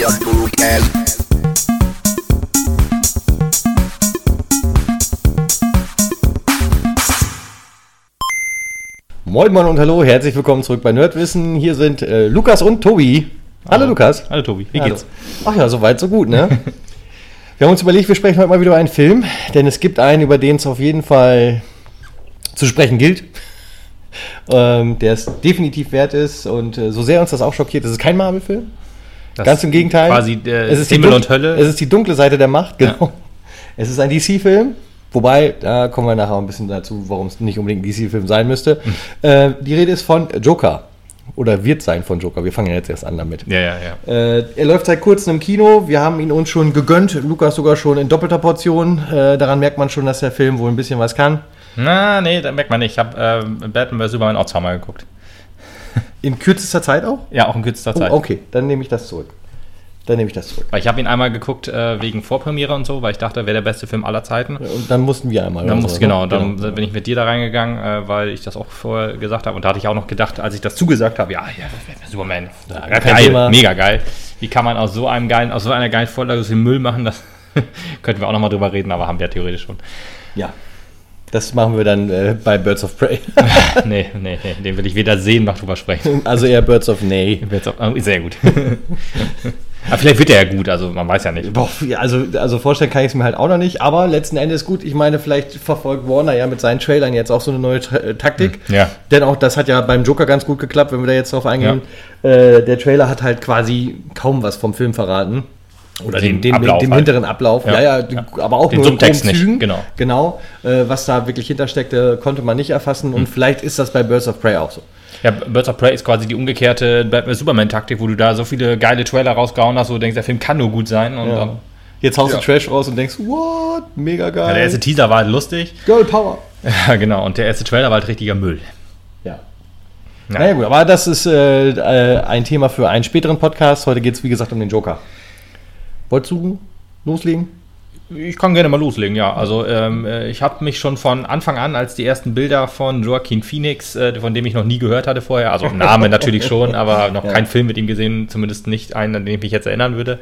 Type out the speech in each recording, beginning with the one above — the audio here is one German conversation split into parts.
Moin Moin und hallo, herzlich willkommen zurück bei Nerdwissen. Hier sind äh, Lukas und Tobi. Hallo, Lukas. Hallo Tobi, wie Hallo. geht's? Ach ja, soweit, so gut, ne? wir haben uns überlegt, wir sprechen heute mal wieder über einen Film, denn es gibt einen, über den es auf jeden Fall zu sprechen gilt. Ähm, der es definitiv wert ist und äh, so sehr uns das auch schockiert, es ist kein Marvel-Film. Das Ganz im Gegenteil. Quasi der es ist die Himmel und Hölle. Es ist die dunkle Seite der Macht, genau. Es ist ein DC-Film, wobei, da kommen wir nachher ein bisschen dazu, warum es nicht unbedingt ein DC-Film sein müsste. Hm. Äh, die Rede ist von Joker. Oder wird sein von Joker. Wir fangen ja jetzt erst an damit. ja, ja, ja. Äh, er läuft seit kurzem im Kino. Wir haben ihn uns schon gegönnt. Lukas sogar schon in doppelter Portion. Äh, daran merkt man schon, dass der Film wohl ein bisschen was kann. Na, nee, da merkt man nicht. Ich habe ähm, Batman vs. Superman auch zweimal geguckt. In kürzester Zeit auch? Ja, auch in kürzester Oh, Zeit. okay, dann nehme ich das zurück. Dann nehme ich das zurück. Weil ich habe ihn einmal geguckt äh, wegen Vorpremiere und so, weil ich dachte, wäre der beste Film aller Zeiten. Und dann mussten wir einmal. Dann musste, so, genau, ne? dann bin ich mit dir da reingegangen, äh, weil ich das auch vorher gesagt habe. Und da hatte ich auch noch gedacht, als ich das zugesagt habe, ja, ja, Superman, Ja, geil, Thema. mega geil. Wie kann man aus so einem geilen, aus so einer geilen Vorlage so viel Müll machen? Das könnten wir auch nochmal drüber reden, aber haben wir ja theoretisch schon. Ja. Das machen wir dann äh, bei Birds of Prey. nee, nee, nee, den will ich weder sehen noch drüber sprechen. also eher Birds of Nay. Jetzt auch, oh, sehr gut. aber vielleicht wird er ja gut, also man weiß ja nicht. Boah, ja, also, also vorstellen kann ich es mir halt auch noch nicht, aber letzten Endes gut. Ich meine, vielleicht verfolgt Warner ja mit seinen Trailern jetzt auch so eine neue Tra äh, Taktik. Hm, ja. Denn auch das hat ja beim Joker ganz gut geklappt, wenn wir da jetzt drauf eingehen. Äh, der Trailer hat halt quasi kaum was vom Film verraten. Oder Den den, den, Ablauf dem halt. hinteren Ablauf. Ja, Ja. ja, Ja. aber auch Den nur in Subtext groben nicht, Zügen. genau. Genau. Äh, was da wirklich hintersteckte, konnte man nicht erfassen. Hm. Und vielleicht ist das bei Birds of Prey auch so. Ja, Birds of Prey ist quasi die umgekehrte Batman-Superman-Taktik, wo du da so viele geile Trailer rausgehauen hast, wo du denkst, der Film kann nur gut sein. Und Ja. dann, Jetzt haust Ja. du Trash raus und denkst, what? Mega geil. ja, der erste Teaser war halt lustig. Girl Power. Ja, genau. Und der erste Trailer war halt richtiger Müll. Ja. Ja. Naja gut, aber das ist äh, äh, ein Thema für einen späteren Podcast. Heute geht es, wie gesagt, um den Joker. Wolltest du loslegen? Ich kann gerne mal loslegen, ja. Also ähm, äh, ich habe mich schon von Anfang an, als die ersten Bilder von Joaquin Phoenix, äh, von dem ich noch nie gehört hatte vorher, also Name natürlich schon, aber noch Ja. keinen Film mit ihm gesehen, zumindest nicht einen, an den ich mich jetzt erinnern würde.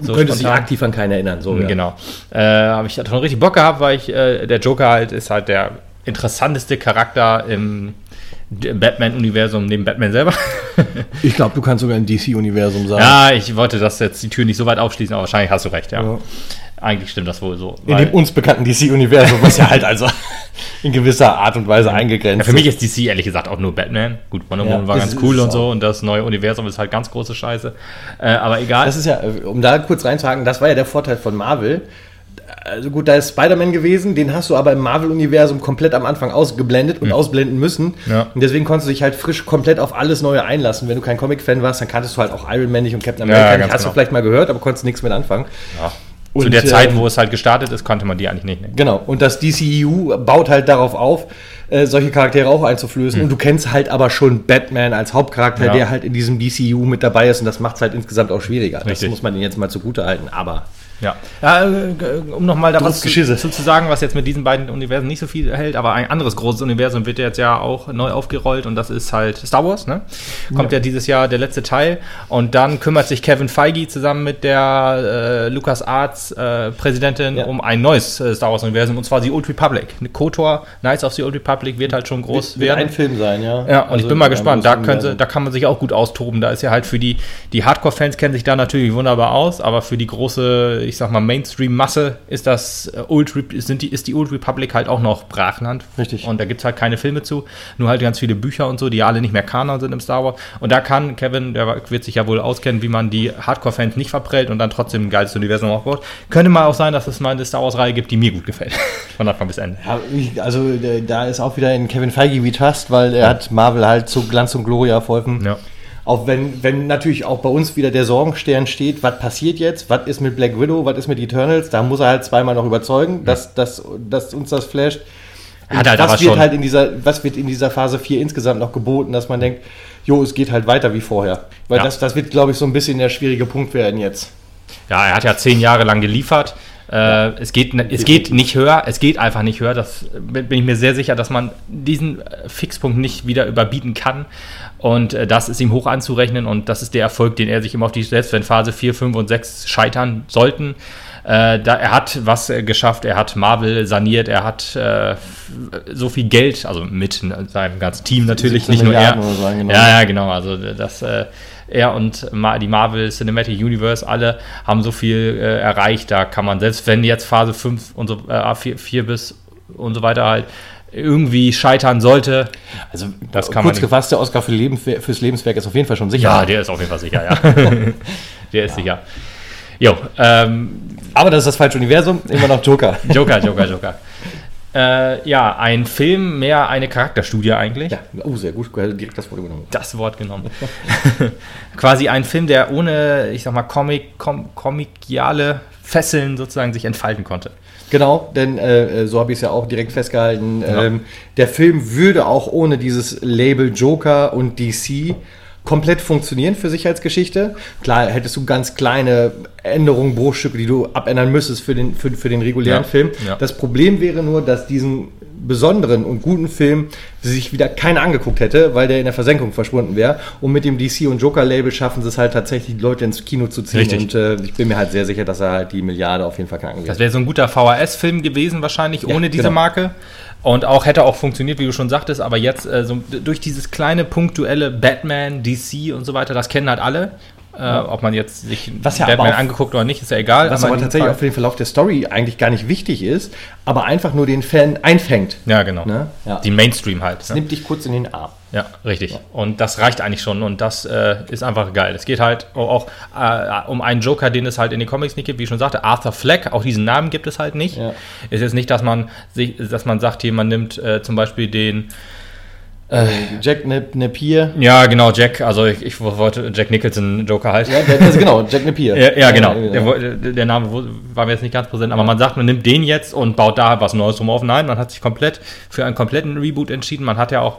So du könntest dich aktiv an keinen erinnern. So, ja. Genau. Äh, habe ich schon richtig Bock gehabt, weil ich, äh, der Joker halt ist halt der interessanteste Charakter im Batman-Universum neben Batman selber. Ich glaube, du kannst sogar im DC-Universum sagen. ja, ich wollte das jetzt die Tür nicht so weit aufschließen, aber wahrscheinlich hast du recht, ja. Ja. Eigentlich stimmt das wohl so. In dem uns bekannten DC-Universum, was ja halt also in gewisser Art und Weise eingegrenzt ja, für mich ist DC ehrlich gesagt auch nur Batman. Gut, Wonder Ja, Woman war ist- ganz cool und so und das neue Universum ist halt ganz große Scheiße. Äh, aber egal. Das ist ja, äh, um da kurz reinzuhaken, das war ja der Vorteil von Marvel. Also gut, da ist Spider-Man gewesen, den hast du aber im Marvel-Universum komplett am Anfang ausgeblendet und ausblenden müssen. Ja. Und deswegen konntest du dich halt frisch komplett auf alles Neue einlassen. Wenn du kein Comic-Fan warst, dann kanntest du halt auch Iron Man nicht und Captain Ja, America nicht. ganz Hast du genau. vielleicht mal gehört, aber konntest nichts mit anfangen. ja. Zu Und, der Zeit, äh, wo es halt gestartet ist, konnte man die eigentlich nicht nehmen. Genau, und das DCEU baut halt darauf auf, äh, solche Charaktere auch einzuflößen. Und du kennst halt aber schon Batman als Hauptcharakter. Ja. der halt in diesem DCEU mit dabei ist. Und das macht es halt insgesamt auch schwieriger. Das Richtig. muss man ihnen jetzt mal zugute halten. Aber Ja, ja äh, um nochmal da was zu, zu, sagen, was jetzt mit diesen beiden Universen nicht so viel hält, aber ein anderes großes Universum wird jetzt ja auch neu aufgerollt und das ist halt Star Wars, ne? Kommt ja, dieses Jahr der letzte Teil und dann kümmert sich Kevin Feige zusammen mit der äh, Lucas Arts äh, Präsidentin Ja. um ein neues äh, Star Wars Universum und zwar die Old Republic. KOTOR, Knights of the Old Republic wird halt schon groß wird werden. ein Film sein, ja. Ja, und ich bin mal gespannt. Da, können sie, da kann man sich auch gut austoben. Da ist ja halt für die, die Hardcore-Fans kennen sich da natürlich wunderbar aus, aber für die große, ich sag mal, Mainstream-Masse ist das äh, Old sind die, ist die Old Republic halt auch noch Brachland. Richtig. Und da gibt es halt keine Filme zu, nur halt ganz viele Bücher und so, die ja alle nicht mehr Kanon sind im Star Wars. Und da kann Kevin, der wird sich ja wohl auskennen, wie man die Hardcore-Fans nicht verprellt und dann trotzdem ein geiles Universum aufbaut. Könnte mal auch sein, dass es mal eine Star Wars-Reihe gibt, die mir gut gefällt. Von Anfang bis Ende. Ja, also äh, da ist auch wieder in Kevin Feige wie Trust, weil er hat Marvel halt zu Glanz und Gloria verholfen. Ja. Auch wenn, wenn natürlich auch bei uns wieder der Sorgenstern steht, was passiert jetzt, was ist mit Black Widow, was ist mit Eternals, da muss er halt zweimal noch überzeugen, dass, dass, dass uns das flasht. Hat halt was wird schon- halt in dieser, was wird in dieser Phase 4 insgesamt noch geboten, dass man denkt, jo, es geht halt weiter wie vorher. Weil Ja. das, das wird, glaube ich, so ein bisschen der schwierige Punkt werden jetzt. Ja, er hat ja zehn Jahre lang geliefert. Äh, es, geht, es geht nicht höher, es geht einfach nicht höher. Das bin ich mir sehr sicher, dass man diesen äh, Fixpunkt nicht wieder überbieten kann. Und äh, das ist ihm hoch anzurechnen und das ist der Erfolg, den er sich immer auf die, selbst wenn Phase 4, 5 und 6 scheitern sollten, äh, da, er hat was äh, geschafft, er hat Marvel saniert, er hat äh, so viel Geld, also mit seinem ganzen Team natürlich, nicht nur er. Sagen, genau. Ja, ja, genau. Also das, er und die Marvel Cinematic Universe alle haben so viel äh, erreicht. Da kann man, selbst wenn jetzt Phase 5 und so, äh, 4, 4 bis und so weiter halt irgendwie scheitern sollte. Also das kann kurz man gefasst, der Oscar für Leben, fürs Lebenswerk ist auf jeden Fall schon sicher. Ja, der ist auf jeden Fall sicher, ja. der ist ja. sicher. Jo, ähm, aber das ist das falsche Universum, immer noch Joker. Joker, Joker, Joker. Äh, ja, ein Film, mehr eine Charakterstudie eigentlich. Ja, oh, sehr gut, direkt das Wort genommen. Das Wort genommen. Quasi ein Film, der ohne, ich sag mal, Comic, com, komikiale Fesseln sozusagen sich entfalten konnte. Genau, denn äh, so habe ich es ja auch direkt festgehalten. Ja. Ähm, der Film würde auch ohne dieses Label Joker und DC komplett funktionieren für Sicherheitsgeschichte. Klar, hättest du ganz kleine Änderungen, Bruchstücke, die du abändern müsstest für den, für, für den regulären ja, Film. Ja. Das Problem wäre nur, dass diesen besonderen und guten Film sich wieder keiner angeguckt hätte, weil der in der Versenkung verschwunden wäre. Und mit dem DC und Joker-Label schaffen sie es halt tatsächlich, die Leute ins Kino zu ziehen. Richtig. Und äh, ich bin mir halt sehr sicher, dass er halt die Milliarde auf jeden Fall knacken wird. Das wäre so ein guter VHS-Film gewesen, wahrscheinlich, ohne ja, diese genau. Marke. Und auch hätte auch funktioniert, wie du schon sagtest, aber jetzt äh, so durch dieses kleine punktuelle Batman, DC und so weiter, das kennen halt alle. Äh, ob man jetzt sich was ja Batman angeguckt oder nicht, ist ja egal. Was aber, aber tatsächlich auch für den Verlauf der Story eigentlich gar nicht wichtig ist, aber einfach nur den Fan einfängt. Ja, genau. Ne? Ja. Die Mainstream halt. Das ne? nimmt dich kurz in den Arm. Ja, richtig. Ja. Und das reicht eigentlich schon und das äh, ist einfach geil. Es geht halt auch, äh, um einen Joker, den es halt in den Comics nicht gibt, wie ich schon sagte, Arthur Fleck. Auch diesen Namen gibt es halt nicht. Ja. Es ist nicht, dass man sich, dass man sagt, hier, man nimmt äh, zum Beispiel den äh, Jack Napier. Ja, genau, Jack. Also ich, ich wollte Jack Nicholson Joker halt. Ja, der, also genau, Jack Napier. ja, ja, genau. Der, der, Name war mir jetzt nicht ganz präsent, aber man sagt, man nimmt den jetzt und baut da was Neues drum auf. Nein, man hat sich komplett für einen kompletten Reboot entschieden. Man hat ja auch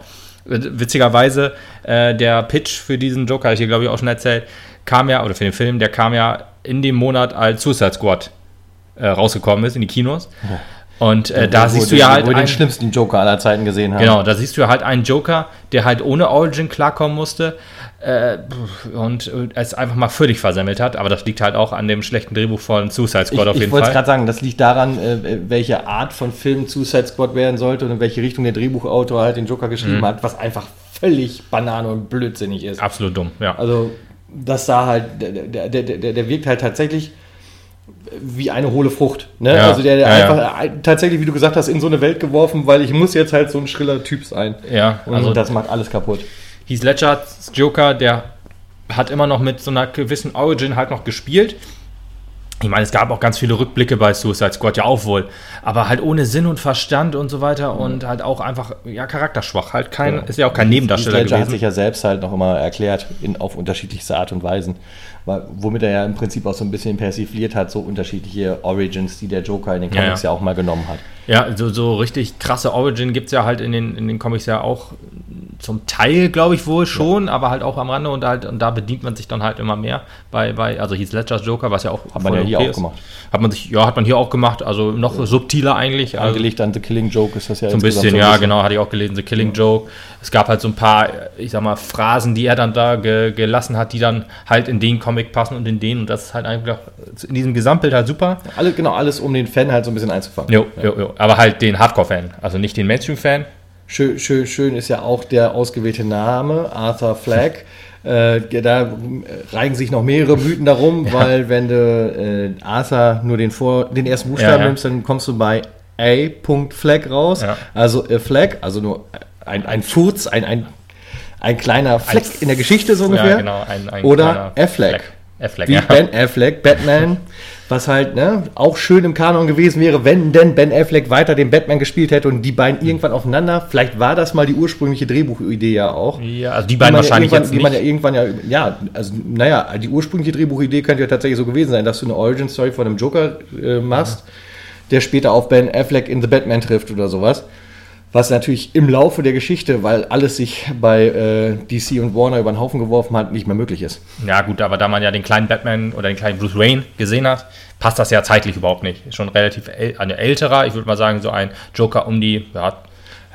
äh, witzigerweise äh, der Pitch für diesen Joker, ich hier glaube ich auch schon erzählt, kam ja, oder für den Film, der kam ja in dem Monat als Suicide Squad äh, rausgekommen ist in die Kinos. Oh. Und äh, da siehst du ja halt. Wo den schlimmsten Joker aller Zeiten gesehen haben. Genau, da siehst du ja halt einen Joker, der halt ohne Origin klarkommen musste äh, und es einfach mal völlig versemmelt hat. Aber das liegt halt auch an dem schlechten Drehbuch von Suicide Squad ich, auf jeden Fall. Ich wollte gerade sagen, das liegt daran, äh, welche Art von Film Suicide Squad werden sollte und in welche Richtung der Drehbuchautor halt den Joker geschrieben mhm. hat, was einfach völlig banane und blödsinnig ist. Absolut dumm, ja. Also, das sah halt, der, der, der, der wirkt halt tatsächlich wie eine hohle Frucht. Ne? Ja, also der, der ja, einfach ja. tatsächlich, wie du gesagt hast, in so eine Welt geworfen, weil ich muss jetzt halt so ein schriller Typ sein. Ja, und also das macht alles kaputt. Heath Ledgers Joker, der hat immer noch mit so einer gewissen Origin halt noch gespielt. Ich meine, es gab auch ganz viele Rückblicke bei Suicide Squad, ja auch wohl. Aber halt ohne Sinn und Verstand und so weiter mhm. und halt auch einfach, ja, charakterschwach. Halt kein, ja. ist ja auch kein Nebendarsteller gewesen. hat sich ja selbst halt noch immer erklärt, in, auf unterschiedlichste Art und Weisen womit er ja im Prinzip auch so ein bisschen persifliert hat, so unterschiedliche Origins, die der Joker in den Comics ja, ja. ja auch mal genommen hat. Ja, so, so richtig krasse Origin gibt es ja halt in den, in den Comics ja auch zum Teil, glaube ich, wohl schon, ja. aber halt auch am Rande und, halt, und da bedient man sich dann halt immer mehr bei, bei also hieß Ledgers Joker, was ja auch hat man ja hier okay auch ist. gemacht. Hat man sich, ja, hat man hier auch gemacht, also noch ja. subtiler eigentlich. Also Angelegt an The Killing Joke ist das ja so ein bisschen, so ein ja, bisschen. genau, hatte ich auch gelesen, The Killing Joke. Es gab halt so ein paar, ich sag mal, Phrasen, die er dann da ge gelassen hat, die dann halt in den Comic passen und in den und das ist halt einfach in diesem Gesamtbild halt super. Alle, genau, alles um den Fan halt so ein bisschen einzufangen. Jo, jo, jo. aber halt den Hardcore-Fan, also nicht den Mainstream-Fan. Schön, schön, schön ist ja auch der ausgewählte Name, Arthur Flagg. Äh, da reigen sich noch mehrere Mythen darum, ja. weil wenn du äh, Arthur nur den, Vor den ersten Buchstaben ja, nimmst, dann kommst du bei A. Flag raus. Also a Flag, also nur ein, ein Furz, ein, ein, ein kleiner Fleck ein in der Geschichte so ungefähr. Genau, ein, Oder Affleck. Affleck. Wie Ben Affleck, Batman. Was halt ne, auch schön im Kanon gewesen wäre, wenn denn Ben Affleck weiter den Batman gespielt hätte und die beiden irgendwann aufeinander. Vielleicht war das mal die ursprüngliche Drehbuchidee ja auch. Ja, also die beiden die wahrscheinlich jetzt Die man ja irgendwann ja, ja, also naja, die ursprüngliche Drehbuchidee könnte ja tatsächlich so gewesen sein, dass du eine Origin-Story von einem Joker äh, machst, ja. der später auf Ben Affleck in The Batman trifft oder sowas. Was natürlich im Laufe der Geschichte, weil alles sich bei äh, DC und Warner über den Haufen geworfen hat, nicht mehr möglich ist. Ja, gut, aber da man ja den kleinen Batman oder den kleinen Bruce Wayne gesehen hat, passt das ja zeitlich überhaupt nicht. Ist schon relativ äl eine älterer, ich würde mal sagen, so ein Joker um die ja,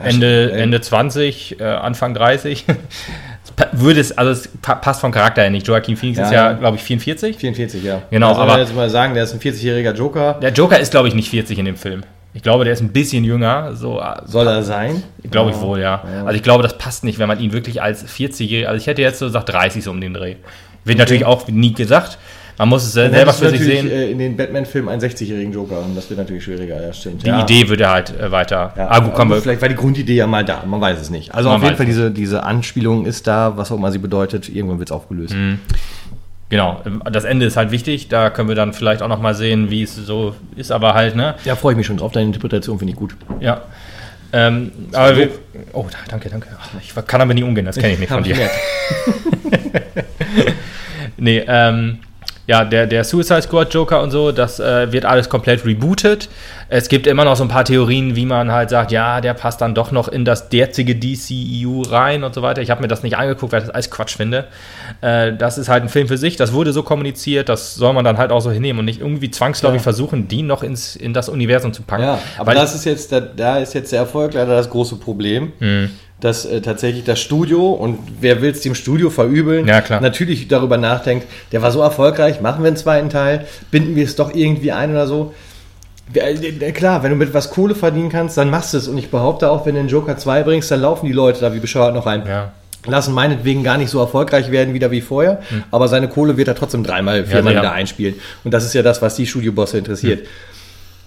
Ende, Ende 20, äh, Anfang 30. würde es, also es passt vom Charakter her nicht. Joaquin Phoenix ja, ist ja, ja. glaube ich, 44. 44, ja. Genau, also, aber. jetzt mal sagen, der ist ein 40-jähriger Joker. Der Joker ist, glaube ich, nicht 40 in dem Film. Ich glaube, der ist ein bisschen jünger. So, Soll er sein? Glaube ich wohl, ja. ja. Also ich glaube, das passt nicht, wenn man ihn wirklich als 40-jähriger, also ich hätte jetzt so gesagt 30 so um den Dreh. Wird okay. natürlich auch nie gesagt. Man muss es selber für sich sehen. Äh, in den Batman-Filmen einen 60-jährigen Joker und das wird natürlich schwieriger, ja, stimmt. Die ja. Idee würde halt äh, weiter. Ja, ah, gut, kommen vielleicht war die Grundidee ja mal da, man weiß es nicht. Also man auf jeden Fall, diese, diese Anspielung ist da, was auch immer sie bedeutet, irgendwann wird es aufgelöst. Mhm. Genau, das Ende ist halt wichtig, da können wir dann vielleicht auch nochmal sehen, wie es so ist, aber halt, ne? Ja, freue ich mich schon drauf, deine Interpretation finde ich gut. Ja. Ähm, aber wir, oh, danke, danke. Ich kann damit nicht umgehen, das kenne ich nicht von dir. nee, ähm, ja, der, der Suicide Squad Joker und so, das äh, wird alles komplett rebootet. Es gibt immer noch so ein paar Theorien, wie man halt sagt, ja, der passt dann doch noch in das derzige DCEU rein und so weiter. Ich habe mir das nicht angeguckt, weil ich das alles Quatsch finde. Äh, das ist halt ein Film für sich, das wurde so kommuniziert, das soll man dann halt auch so hinnehmen und nicht irgendwie zwangsläufig ja. versuchen, die noch ins, in das Universum zu packen. Ja, aber das ist jetzt, da, da ist jetzt der Erfolg leider das große Problem. Mhm dass äh, tatsächlich das Studio und wer will es dem Studio verübeln, ja, klar. natürlich darüber nachdenkt, der war so erfolgreich, machen wir einen zweiten Teil, binden wir es doch irgendwie ein oder so. Äh, klar, wenn du mit was Kohle verdienen kannst, dann machst du es. Und ich behaupte auch, wenn du den Joker 2 bringst, dann laufen die Leute da wie bescheuert noch rein. Ja. Lassen meinetwegen gar nicht so erfolgreich werden wieder wie vorher, mhm. aber seine Kohle wird er trotzdem dreimal, viermal ja, wieder einspielen. Und das ist ja das, was die Studiobosse interessiert. Mhm.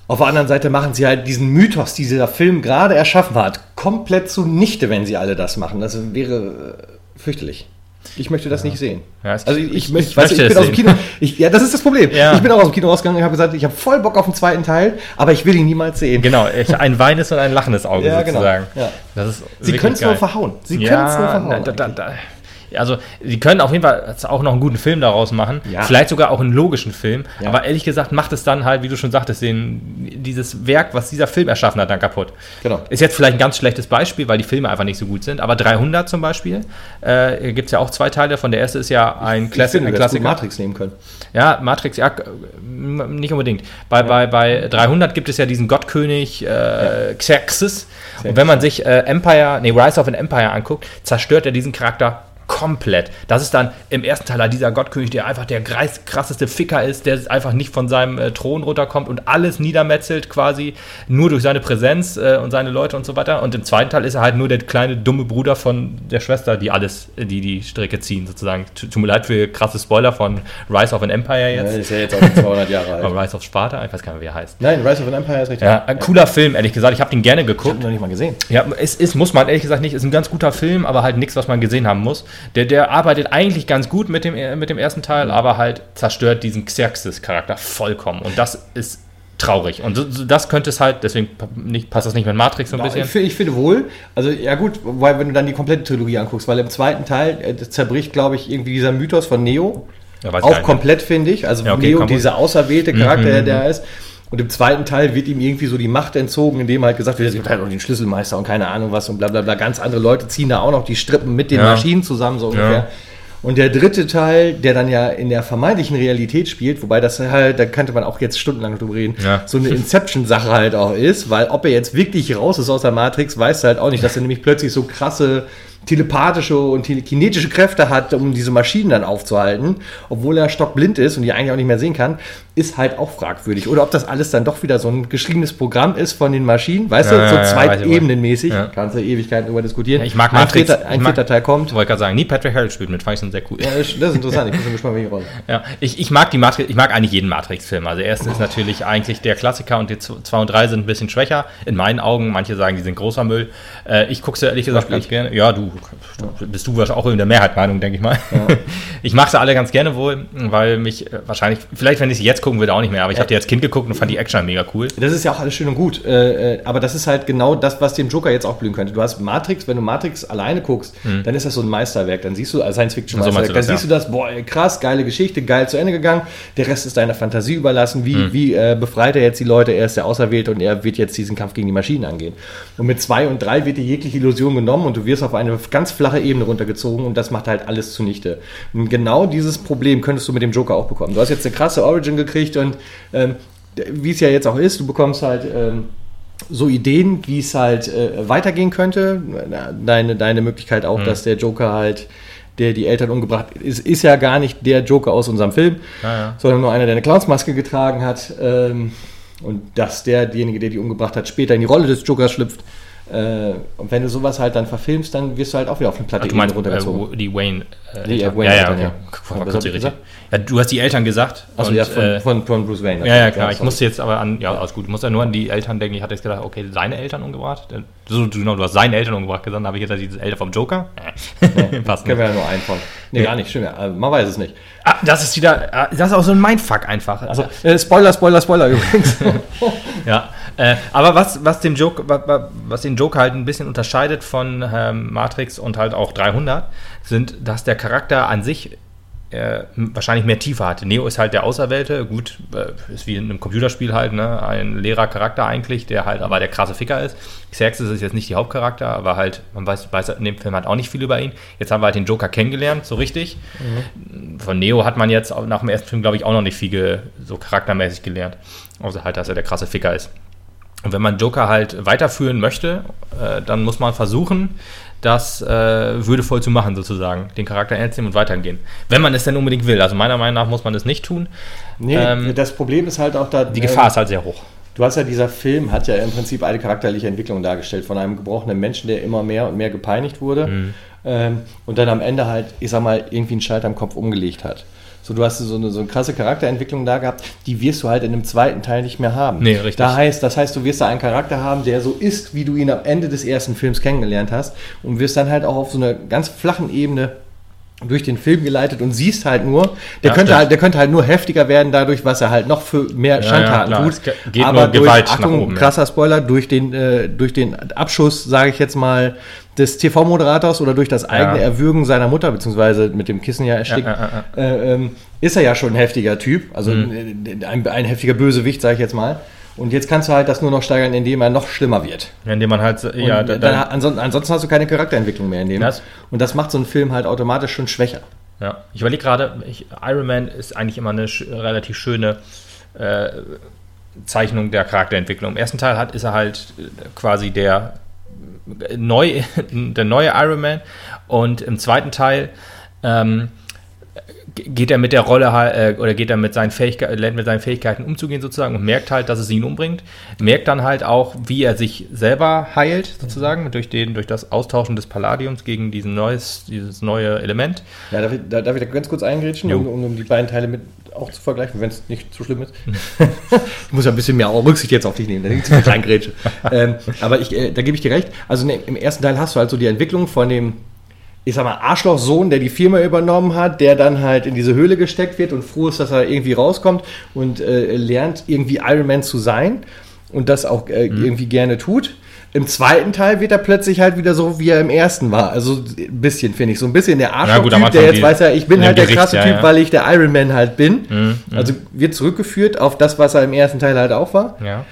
Auf der anderen Seite machen sie halt diesen Mythos, die dieser Film gerade erschaffen hat, komplett zunichte, wenn sie alle das machen. Das wäre äh, fürchterlich. Ich möchte das ja. nicht sehen. Ja, also ich, ich, ich, weißt, ich bin aus dem Kino. Ich, ja, das ist das Problem. Ja. Ich bin auch aus dem Kino rausgegangen und habe gesagt, ich habe voll Bock auf den zweiten Teil, aber ich will ihn niemals sehen. Genau, ein weinendes und ein lachendes Auge genau. sozusagen. Genau. Das ist Sie können es nur verhauen. Sie können es nur verhauen. Da, da, da, also sie können auf jeden Fall auch noch einen guten Film daraus machen, ja. vielleicht sogar auch einen logischen Film, ja. aber ehrlich gesagt macht es dann halt, wie du schon sagtest, den, dieses Werk, was dieser Film erschaffen hat, dann kaputt. Genau. Ist jetzt vielleicht ein ganz schlechtes Beispiel, weil die Filme einfach nicht so gut sind, aber 300 zum Beispiel, äh, gibt es ja auch zwei Teile davon. Der erste ist ja ein, Klassi finde, ein Klassiker. Matrix nehmen können. Ja, Matrix, ja, nicht unbedingt. Bei, ja. bei, bei 300 gibt es ja diesen Gottkönig äh, Xerxes. Und wenn man sich äh, Empire, nee, Rise of an Empire anguckt, zerstört er diesen Charakter komplett. Das ist dann im ersten Teil dieser Gottkönig, der einfach der krasseste Ficker ist, der einfach nicht von seinem äh, Thron runterkommt und alles niedermetzelt quasi nur durch seine Präsenz äh, und seine Leute und so weiter. Und im zweiten Teil ist er halt nur der kleine dumme Bruder von der Schwester, die alles, äh, die die Strecke ziehen sozusagen. Tut mir leid für krasse Spoiler von Rise of an Empire jetzt. Ja, ist ja jetzt auch 200 Jahre alt. Rise of Sparta, ich weiß gar nicht, wie er heißt. Nein, Rise of an Empire ist richtig. Ja, ein cooler Film, ehrlich gesagt. Ich habe den gerne geguckt. Ich habe ihn noch nicht mal gesehen. Ja, es ist, muss man ehrlich gesagt nicht. Ist ein ganz guter Film, aber halt nichts, was man gesehen haben muss. Der, der arbeitet eigentlich ganz gut mit dem, äh, mit dem ersten Teil, aber halt zerstört diesen Xerxes-Charakter vollkommen. Und das ist traurig. Und das könnte es halt, deswegen nicht, passt das nicht mit Matrix so ein bisschen. Ich, ich, finde wohl, also ja gut, weil wenn du dann die komplette Trilogie anguckst, weil im zweiten Teil äh, zerbricht, glaube ich, irgendwie dieser Mythos von Neo. Ja, auch komplett, finde ich. Also ja, okay, Neo, dieser auserwählte Charakter, mhm, der da ist. Und im zweiten Teil wird ihm irgendwie so die Macht entzogen, indem halt gesagt wird, es gibt halt noch den Schlüsselmeister und keine Ahnung was und bla bla bla. Ganz andere Leute ziehen da auch noch die Strippen mit den ja. Maschinen zusammen, so ungefähr. Ja. Und der dritte Teil, der dann ja in der vermeintlichen Realität spielt, wobei das halt, da könnte man auch jetzt stundenlang drüber reden, ja. so eine Inception-Sache halt auch ist, weil ob er jetzt wirklich raus ist aus der Matrix, weiß er halt auch nicht, dass er nämlich plötzlich so krasse telepathische und kinetische Kräfte hat, um diese Maschinen dann aufzuhalten, obwohl er stockblind ist und die eigentlich auch nicht mehr sehen kann, ist halt auch fragwürdig. Oder ob das alles dann doch wieder so ein geschriebenes Programm ist von den Maschinen, weißt ja, du, so zweitebenenmäßig, ja. kannst du Ewigkeiten darüber diskutieren. ich mag Matrix. Ein vierter, ein vierter Teil kommt. Ich wollte gerade sagen, nie Patrick Harris spielt mit, fand ich schon sehr cool. Ja, das ist interessant, ich bin gespannt, welche Rolle. Ja, ich, ich mag die Matrix, ich mag eigentlich jeden Matrix-Film. Also der erste oh. ist natürlich eigentlich der Klassiker und die 2 und 3 sind ein bisschen schwächer, in meinen Augen. Manche sagen, die sind großer Müll. Äh, ich gucke sie ehrlich gesagt ganz gerne. Ja, du, bist du wahrscheinlich auch in der Mehrheit-Meinung, denke ich mal. Ja. Ich mache sie alle ganz gerne wohl, weil mich äh, wahrscheinlich, vielleicht wenn ich sie jetzt gucken würde, auch nicht mehr, aber ich habe die als Kind geguckt und fand die Action mega cool. Das ist ja auch alles schön und gut, äh, äh, aber das ist halt genau das, was dem Joker jetzt auch blühen könnte. Du hast Matrix, wenn du Matrix alleine guckst, mhm. dann ist das so ein Meisterwerk, dann siehst du, als Science-Fiction-Meisterwerk, so dann siehst du das, boah, krass, geile Geschichte, geil zu Ende gegangen, der Rest ist deiner Fantasie überlassen, wie, mhm. wie äh, befreit er jetzt die Leute, er ist der Auserwählte und er wird jetzt diesen Kampf gegen die Maschinen angehen. Und mit zwei und drei wird dir jegliche Illusion genommen und du wirst auf eine ganz flache Ebene runtergezogen und das macht halt alles zunichte. Und genau dieses Problem könntest du mit dem Joker auch bekommen. Du hast jetzt eine krasse Origin gekriegt und ähm, wie es ja jetzt auch ist, du bekommst halt ähm, so Ideen, wie es halt äh, weitergehen könnte. Deine, deine Möglichkeit auch, mhm. dass der Joker halt der die Eltern umgebracht ist, ist ja gar nicht der Joker aus unserem Film, ja, ja. sondern nur einer, der eine Clownsmaske getragen hat. Ähm, und dass der, derjenige, der die umgebracht hat, später in die Rolle des Jokers schlüpft. Äh, und wenn du sowas halt dann verfilmst, dann wirst du halt auch wieder auf eine Platte Ach, runtergezogen. Äh, die Wayne. Äh, die, Wayne ja, ja, okay. ja. ja, du hast die Eltern gesagt. Also ja, von, äh, von, von, Bruce Wayne. Ja, ja, klar. ich musste jetzt aber an, ja, alles gut. Ich musste ja nur an die Eltern denken. Ich hatte jetzt gedacht, okay, seine Eltern umgebracht. So, genau, du hast seine Eltern umgebracht gesagt. Dann habe ich jetzt diese Eltern vom Joker. Nee, Passt Können wir ja nur einen von. Nee, nee, gar nicht. Stimmt. Ja. Man weiß es nicht. Ah, das ist wieder, ah, das ist auch so ein Mindfuck einfach. Also, äh, Spoiler, Spoiler, Spoiler übrigens. ja, äh, aber was, was, den Joke, was, den Joker halt ein bisschen unterscheidet von ähm, Matrix und halt auch 300, sind, dass der Charakter an sich äh, wahrscheinlich mehr Tiefe hatte. Neo ist halt der Auserwählte, gut, äh, ist wie in einem Computerspiel halt, ne? ein leerer Charakter eigentlich, der halt aber der krasse Ficker ist. Xerxes ist jetzt nicht die Hauptcharakter, aber halt, man weiß, weiß in dem Film halt auch nicht viel über ihn. Jetzt haben wir halt den Joker kennengelernt, so richtig. Mhm. Von Neo hat man jetzt nach dem ersten Film, glaube ich, auch noch nicht viel so charaktermäßig gelernt. Außer halt, dass er der krasse Ficker ist. Und wenn man Joker halt weiterführen möchte, äh, dann muss man versuchen, das äh, würdevoll zu machen, sozusagen. Den Charakter ernst nehmen und weitergehen. Wenn man es denn unbedingt will. Also meiner Meinung nach muss man das nicht tun. Nee, ähm, das Problem ist halt auch da. Die Gefahr ähm, ist halt sehr hoch. Du hast ja, dieser Film hat ja im Prinzip eine charakterliche Entwicklung dargestellt von einem gebrochenen Menschen, der immer mehr und mehr gepeinigt wurde mhm. ähm, und dann am Ende halt, ich sag mal, irgendwie einen Schalter am Kopf umgelegt hat. So, du hast so eine, so eine krasse Charakterentwicklung da gehabt, die wirst du halt in dem zweiten Teil nicht mehr haben. Nee, richtig. Da heißt, das heißt, du wirst da einen Charakter haben, der so ist, wie du ihn am Ende des ersten Films kennengelernt hast und wirst dann halt auch auf so einer ganz flachen Ebene durch den Film geleitet und siehst halt nur, der ja, könnte halt, der könnte halt nur heftiger werden dadurch, was er halt noch für mehr Schandtaten ja, ja, tut. Geht aber nur durch, Gewalt Achtung, nach oben, krasser Spoiler, durch den, äh, durch den Abschuss, sage ich jetzt mal, des TV-Moderators oder durch das eigene Erwürgen seiner Mutter, beziehungsweise mit dem Kissen ja erstickt, äh, ähm, ist er ja schon ein heftiger Typ, also mhm. ein, ein heftiger Bösewicht, sage ich jetzt mal. Und jetzt kannst du halt das nur noch steigern, indem er noch schlimmer wird. Indem man halt, ja. Dann, dann, ansonsten, ansonsten, hast du keine Charakterentwicklung mehr in dem. Das, und das macht so einen Film halt automatisch schon schwächer. Ja, ich überlege gerade, Iron Man ist eigentlich immer eine sch relativ schöne äh, Zeichnung der Charakterentwicklung. Im ersten Teil hat, ist er halt äh, quasi der, neu, der neue Iron Man und im zweiten Teil ähm, geht er mit der Rolle äh, oder geht er mit seinen Fähigkeiten, lernt mit seinen Fähigkeiten umzugehen sozusagen und merkt halt, dass es ihn umbringt. Merkt dann halt auch, wie er sich selber heilt sozusagen durch, den, durch das Austauschen des Palladiums gegen diesen neues, dieses neue Element. Ja, darf ich, darf ich da ganz kurz eingrätschen, um, um, die beiden Teile mit auch zu vergleichen, wenn es nicht zu schlimm ist. ich muss ja ein bisschen mehr Rücksicht jetzt auf dich nehmen, da liegt zu viel ähm, aber ich, äh, da gebe ich dir recht. Also ne, im ersten Teil hast du halt so die Entwicklung von dem ich sag mal, Arschlochsohn, der die Firma übernommen hat, der dann halt in diese Höhle gesteckt wird und froh ist, dass er irgendwie rauskommt und äh, lernt, irgendwie Iron Man zu sein und das auch äh, mhm. irgendwie gerne tut. Im zweiten Teil wird er plötzlich halt wieder so, wie er im ersten war. Also ein bisschen, finde ich. So ein bisschen der Arschloch-Typ, ja, der jetzt weiß ja, ich bin halt Gericht, der krasse ja, Typ, ja. weil ich der Iron Man halt bin. Mhm, mhm, also wird zurückgeführt auf das, was er im ersten Teil halt auch war. Ja.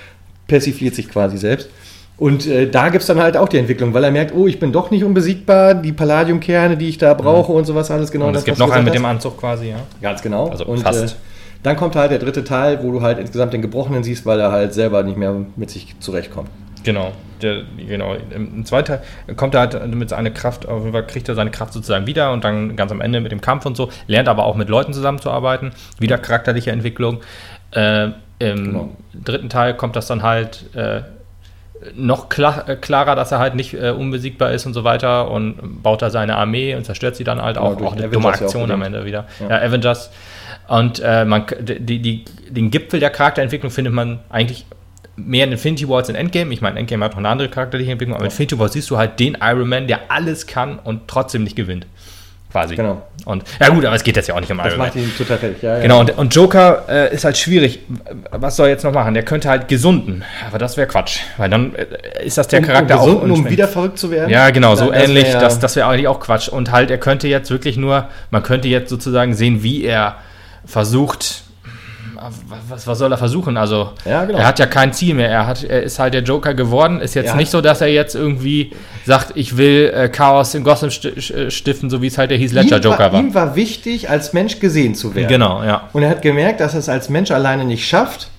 Persifliert sich quasi selbst. Und äh, da gibt es dann halt auch die Entwicklung, weil er merkt, oh, ich bin doch nicht unbesiegbar, die Palladiumkerne, die ich da brauche mhm. und sowas alles genau. Und es das, gibt noch einen mit dem Anzug quasi, ja. Ganz genau. Also und, fast. Äh, dann kommt halt der dritte Teil, wo du halt insgesamt den Gebrochenen siehst, weil er halt selber nicht mehr mit sich zurechtkommt. Genau, der, genau. Im zweiten Teil kommt er halt mit seiner Kraft, auf jeden Fall kriegt er seine Kraft sozusagen wieder und dann ganz am Ende mit dem Kampf und so, lernt aber auch mit Leuten zusammenzuarbeiten, wieder charakterliche Entwicklung. Äh, Im genau. dritten Teil kommt das dann halt äh, noch klar, äh, klarer, dass er halt nicht äh, unbesiegbar ist und so weiter und baut da seine Armee und zerstört sie dann halt auch. Ja, auch eine dumme Aktion am Ende wieder. Ja, ja Avengers. Und äh, man, die, die, den Gipfel der Charakterentwicklung findet man eigentlich mehr in Infinity War als in Endgame. Ich meine, Endgame hat noch eine andere charakterliche Entwicklung, aber in Infinity War siehst du halt den Iron Man, der alles kann und trotzdem nicht gewinnt. Quasi. Genau. Und, ja gut, aber es geht jetzt ja auch nicht um Das Iron Man. macht ihn total fertig. Ja, ja. Genau, und, und Joker äh, ist halt schwierig. Was soll er jetzt noch machen? Der könnte halt gesunden, aber das wäre Quatsch, weil dann äh, ist das der um, Charakter um auch gesunden, um wieder verrückt zu werden. Ja, genau, so Das wär ähnlich. ja- das das wäre eigentlich auch Quatsch. Und halt, er könnte jetzt wirklich nur, man könnte jetzt sozusagen sehen, wie er versucht. Was, was soll er versuchen? Also, Ja, genau. er hat ja kein Ziel mehr. Er, hat, er ist halt der Joker geworden. Ist jetzt Er nicht so, dass er jetzt irgendwie sagt, ich will äh, Chaos in Gotham sch- stiften, so wie es halt der Heath Ledger Joker war, war. Ihm war wichtig, als Mensch gesehen zu werden. Genau, ja. Und er hat gemerkt, dass er es als Mensch alleine nicht schafft.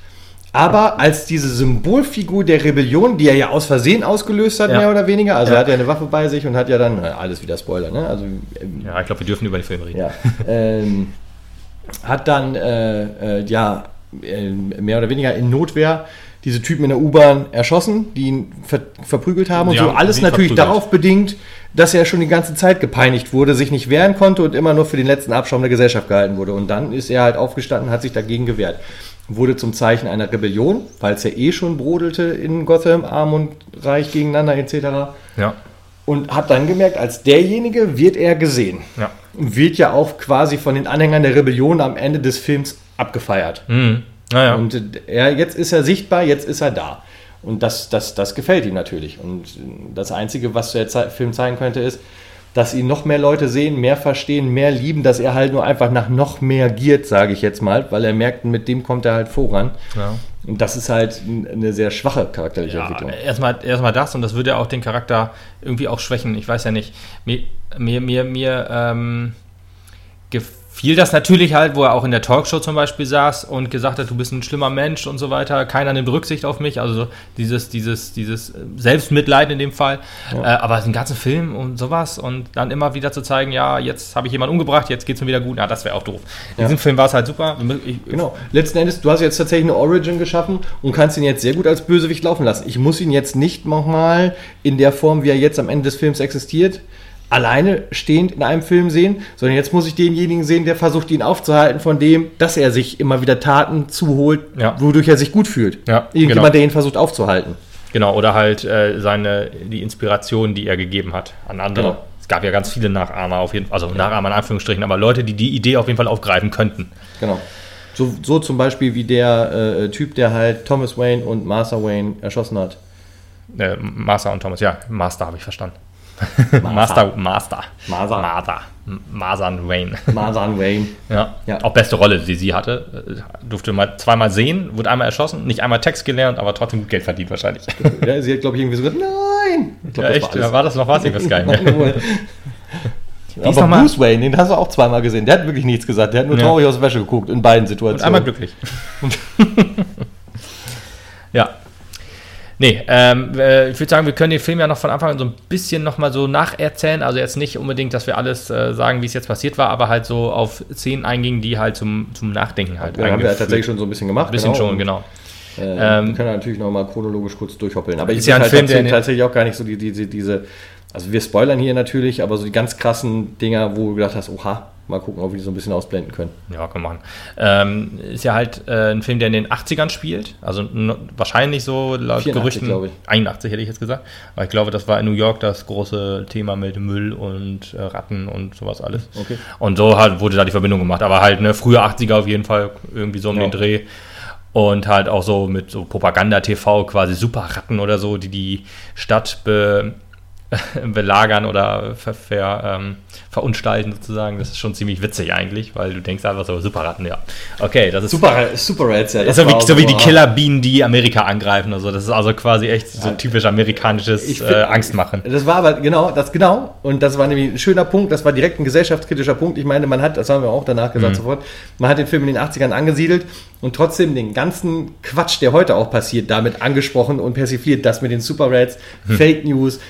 Aber als diese Symbolfigur der Rebellion, die er ja aus Versehen ausgelöst hat, Ja. mehr oder weniger, also Ja. er hat ja eine Waffe bei sich und hat ja dann, äh, alles wieder Spoiler, ne? Also, ähm, Ja, ich glaube, wir dürfen über den Film reden. ja. ähm, hat dann, äh, äh, ja, äh, mehr oder weniger in Notwehr diese Typen in der U-Bahn erschossen, die ihn ver verprügelt haben und Sie so. Alles natürlich verprügelt. darauf bedingt, dass er schon die ganze Zeit gepeinigt wurde, sich nicht wehren konnte und immer nur für den letzten Abschaum der Gesellschaft gehalten wurde. Und dann ist er halt aufgestanden, hat sich dagegen gewehrt. Wurde zum Zeichen einer Rebellion, weil es ja eh schon brodelte in Gotham, arm und reich gegeneinander etc. Ja, Und hat dann gemerkt, als derjenige wird er gesehen. ja. Wird ja auch quasi von den Anhängern der Rebellion am Ende des Films abgefeiert. Mhm. Naja. Und äh, er, jetzt ist er sichtbar, jetzt ist er da. Und das, das, das gefällt ihm natürlich. Und das Einzige, was der Film zeigen könnte, ist, dass ihn noch mehr Leute sehen, mehr verstehen, mehr lieben, dass er halt nur einfach nach noch mehr giert, sage ich jetzt mal, weil er merkt, mit dem kommt er halt voran. ja. Und das ist halt eine sehr schwache charakterliche Ja, Entwicklung. erstmal, erstmal das und das würde ja auch den Charakter irgendwie auch schwächen. Ich weiß ja nicht. Mir, mir, mir, mir ähm, gefiel das natürlich halt, wo er auch in der Talkshow zum Beispiel saß und gesagt hat, du bist ein schlimmer Mensch und so weiter. Keiner nimmt Rücksicht auf mich. Also dieses, dieses, dieses Selbstmitleid in dem Fall. Äh, aber den ganzen Film und sowas und dann immer wieder zu zeigen, ja, jetzt habe ich jemanden umgebracht, jetzt geht es mir wieder gut. Ja, das wäre auch doof. In Ja. diesem Film war es halt super. Ich, Genau. Letzten Endes, du hast jetzt tatsächlich eine Origin geschaffen und kannst ihn jetzt sehr gut als Bösewicht laufen lassen. Ich muss ihn jetzt nicht nochmal in der Form, wie er jetzt am Ende des Films existiert, alleine stehend in einem Film sehen, sondern jetzt muss ich denjenigen sehen, der versucht, ihn aufzuhalten von dem, dass er sich immer wieder Taten zuholt, Ja. wodurch er sich gut fühlt. Ja, Irgendjemand, genau. der ihn versucht aufzuhalten. Genau, oder halt äh, seine, die Inspiration, die er gegeben hat an andere. Genau. Es gab ja ganz viele Nachahmer auf jeden also Nachahmer in Anführungsstrichen, aber Leute, die die Idee auf jeden Fall aufgreifen könnten. Genau. So, so zum Beispiel wie der äh, Typ, der halt Thomas Wayne und Martha Wayne erschossen hat. Äh, Master und Thomas, ja, Master habe ich verstanden. Master, Master. Master. Master. M- Masan Wayne. Martha Wayne. Ja. Ja. Auch beste Rolle, die sie hatte. Äh, Durfte mal zweimal sehen, wurde einmal erschossen, nicht einmal Text gelernt, aber trotzdem gut Geld verdient wahrscheinlich. Ja, sie hat, glaube ich, irgendwie so gesagt, nein! Ich glaub, Ja, echt? alles. Ja, war das noch was? Ich weiß gar nicht mehr. Aber Bruce Wayne, den hast du auch zweimal gesehen. Der hat wirklich nichts gesagt. Der hat nur Ja. traurig aus der Wäsche geguckt in beiden Und Situationen. einmal glücklich. ja. Nee, ähm, äh, ich würde sagen, wir können den Film ja noch von Anfang an so ein bisschen nochmal so nacherzählen. Also jetzt nicht unbedingt, dass wir alles äh, sagen, wie es jetzt passiert war, aber halt so auf Szenen eingingen, die halt zum, zum Nachdenken halt Ja, haben wir eingeführt- tatsächlich schon so ein bisschen gemacht. Ein bisschen schon, Und, genau. Äh, Ähm, wir können natürlich noch mal chronologisch kurz durchhoppeln. Aber ich Ist ja ein halt Film, der tatsächlich auch gar nicht so die, die, die, diese. Also wir spoilern hier natürlich, aber so die ganz krassen Dinger, wo du gedacht hast, oha, mal gucken, ob wir die so ein bisschen ausblenden können. Ja, können wir machen. Ähm, ist ja halt äh, ein Film, der in den 80ern spielt. Also wahrscheinlich so laut 84, Gerüchten. glaube ich. 81 hätte ich jetzt gesagt. Aber ich glaube, das war in New York das große Thema mit Müll und äh, Ratten und sowas alles. Okay. Und so halt wurde da die Verbindung gemacht. Aber halt ne, frühe 80er auf jeden Fall, irgendwie so um Ja. den Dreh. Und halt auch so mit so Propaganda-TV, quasi Superratten oder so, die die Stadt be belagern oder ver, ver, ähm, verunstalten sozusagen. Das ist schon ziemlich witzig eigentlich, weil du denkst einfach so, Superratten, ja. Okay, das ist Super, Super Reds, ja. so wie, so wie die. Killerbienen, die Amerika angreifen und so. Das ist also quasi echt so typisch amerikanisches Ich äh, Angstmachen. Das war aber genau, das genau. Und das war nämlich ein schöner Punkt. Das war direkt ein gesellschaftskritischer Punkt. Ich meine, man hat, das haben wir auch danach gesagt Mhm. sofort, man hat den Film in den 80ern angesiedelt und trotzdem den ganzen Quatsch, der heute auch passiert, damit angesprochen und persifliert. Das mit den Super Reds, Fake News,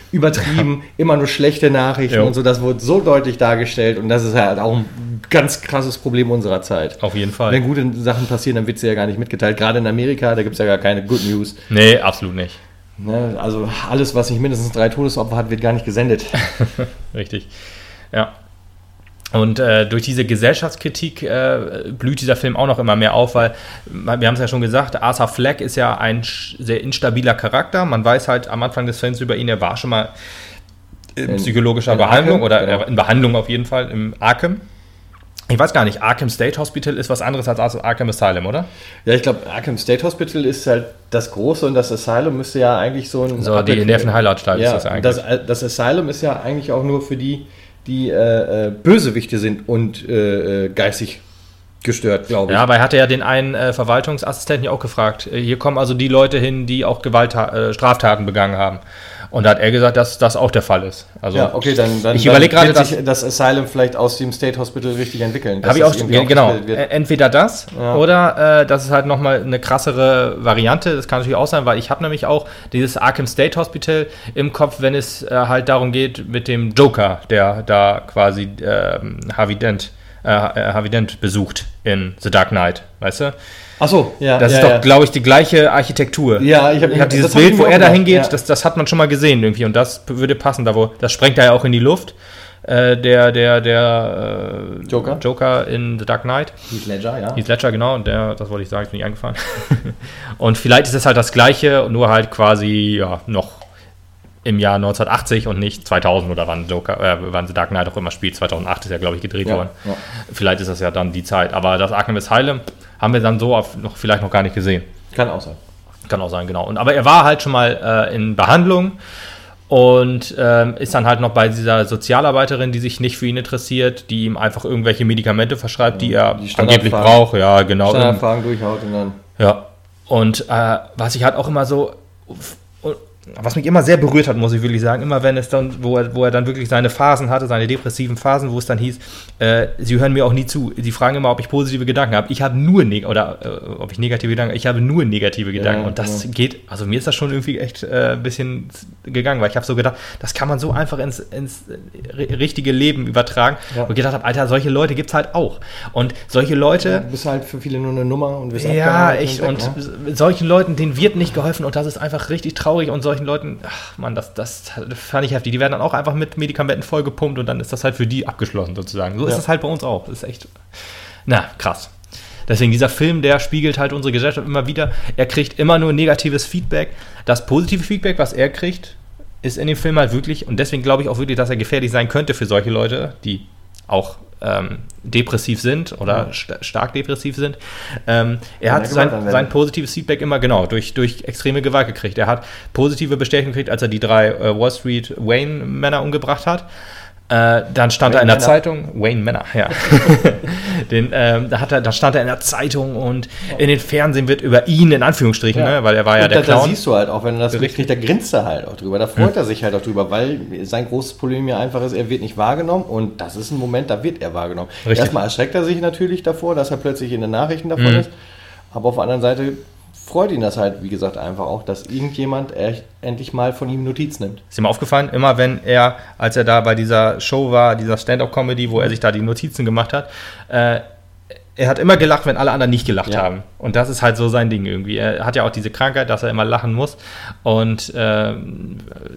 übertrieben, immer nur schlechte Nachrichten. Jo. und so. Das wurde so deutlich dargestellt und das ist halt auch ein ganz krasses Problem unserer Zeit. Auf jeden Fall. Wenn gute Sachen passieren, dann wird sie ja gar nicht mitgeteilt. Gerade in Amerika, da gibt es ja gar keine Good News. Nee, absolut nicht. Ne? Also alles, was nicht mindestens drei Todesopfer hat, wird gar nicht gesendet. Richtig. Ja. Und äh, durch diese Gesellschaftskritik äh, blüht dieser Film auch noch immer mehr auf, weil wir haben es ja schon gesagt, Arthur Fleck ist ja ein sehr instabiler Charakter. Man weiß halt am Anfang des Films über ihn, er war schon mal in, in psychologischer in Behandlung Arkham, oder genau. in Behandlung auf jeden Fall im Arkham. Ich weiß gar nicht, Arkham State Hospital ist was anderes als Arkham Asylum, oder? Ja, ich glaube, Arkham State Hospital ist halt das Große und das Asylum müsste ja eigentlich so ein. So, die Nervenheilanstalt ja, ist das eigentlich. Das, das Asylum ist ja eigentlich auch nur für die, die äh, äh, Bösewichte sind und äh, äh geistig gestört, glaube ich. Ja, aber er hatte ja den einen äh, Verwaltungsassistenten ja auch gefragt. Äh, hier kommen also die Leute hin, die auch Gewalt, äh, Straftaten begangen haben. Und da hat er gesagt, dass das auch der Fall ist. Also ja, okay, dann, dann, ich überlege gerade, dass sich das Asylum vielleicht aus dem State Hospital richtig entwickeln. Habe ich auch, genau. Entweder das ja. oder äh, das ist halt nochmal eine krassere Variante. Das kann natürlich auch sein, weil ich habe nämlich auch dieses Arkham State Hospital im Kopf, wenn es äh, halt darum geht mit dem Joker, der da quasi äh, Harvey Dent, äh, äh, Harvey Dent besucht in The Dark Knight, weißt du? Ach so, ja. Das ja, ist doch, ja. glaube ich, die gleiche Architektur. Ja, ich habe hab dieses Bild, wo er da hingeht, ja. das, das hat man schon mal gesehen irgendwie und das würde passen, da wo, das sprengt er ja auch in die Luft. Äh, der, der, der äh, Joker. Joker in The Dark Knight. Heath Ledger, ja. Heath Ledger, genau, und der, das wollte ich sagen, ich bin nicht angefahren. und vielleicht ist es halt das gleiche, nur halt quasi, ja, noch im Jahr 1980 und nicht 2000 oder wann, Joker, äh, wann The Dark Knight auch immer spielt. 2008 ist ja, glaube ich, gedreht worden. Vielleicht ist das ja dann die Zeit. Aber das Arkham Asylum haben wir dann so auf, noch, vielleicht noch gar nicht gesehen. Kann auch sein. Kann auch sein, genau. Und, aber er war halt schon mal äh, in Behandlung und ähm, ist dann halt noch bei dieser Sozialarbeiterin, die sich nicht für ihn interessiert, die ihm einfach irgendwelche Medikamente verschreibt, die er die angeblich braucht. Ja, genau. Standardfragen durchhaut und dann. Ja. Und äh, was ich halt auch immer so was mich immer sehr berührt hat, muss ich wirklich sagen, immer wenn es dann, wo er, wo er dann wirklich seine Phasen hatte, seine depressiven Phasen, wo es dann hieß, äh, sie hören mir auch nie zu. Sie fragen immer, ob ich positive Gedanken habe. Ich habe nur neg oder äh, ob ich negative Gedanken, ich habe nur negative Gedanken. Ja, und das ja. geht, also mir ist das schon irgendwie echt äh, ein bisschen gegangen, weil ich habe so gedacht, das kann man so einfach ins, ins richtige Leben übertragen. Ja. Und gedacht habe, Alter, solche Leute gibt es halt auch. Und solche Leute. Ja, du bist halt für viele nur eine Nummer und wirst Ja, echt. Und, weg, ne? solchen Leuten, denen wird nicht geholfen und das ist einfach richtig traurig und solche solchen Leuten, ach man, das, das fand ich heftig. Die werden dann auch einfach mit Medikamenten vollgepumpt und dann ist das halt für die abgeschlossen sozusagen. So ja. ist es halt bei uns auch. Das ist echt, na, krass. Deswegen, dieser Film, der spiegelt halt unsere Gesellschaft immer wieder. Er kriegt immer nur negatives Feedback. Das positive Feedback, was er kriegt, ist in dem Film halt wirklich, und deswegen glaube ich auch wirklich, dass er gefährlich sein könnte für solche Leute, die auch ähm, depressiv sind oder st stark depressiv sind. Ähm, er hat sein, sein, positives Feedback immer genau durch, durch extreme Gewalt gekriegt. Er hat positive Bestätigung gekriegt, als er die drei äh, Wall Street Wayne Männer umgebracht hat. Äh, dann stand Wayne er in der Männer. Zeitung, Wayne Männer, ja. den, ähm, da, hat er, da stand er in der Zeitung und in den Fernsehen wird über ihn, in Anführungsstrichen, ja. ne, weil er war und ja der da, Clown. Da siehst du halt auch, wenn er das mitkriegt, da grinst er halt auch drüber. Da freut hm. er sich halt auch drüber, weil sein großes Problem ja einfach ist, er wird nicht wahrgenommen und das ist ein Moment, da wird er wahrgenommen. Richtig. Erstmal erschreckt er sich natürlich davor, dass er plötzlich in den Nachrichten davon hm. ist, aber auf der anderen Seite freut ihn das halt, wie gesagt, einfach auch, dass irgendjemand endlich mal von ihm Notiz nimmt. Ist ihm aufgefallen, immer wenn er, als er da bei dieser Show war, dieser Stand-up-Comedy, wo er sich da die Notizen gemacht hat, äh, er hat immer gelacht, wenn alle anderen nicht gelacht ja. haben. Und das ist halt so sein Ding irgendwie. Er hat ja auch diese Krankheit, dass er immer lachen muss. Und äh,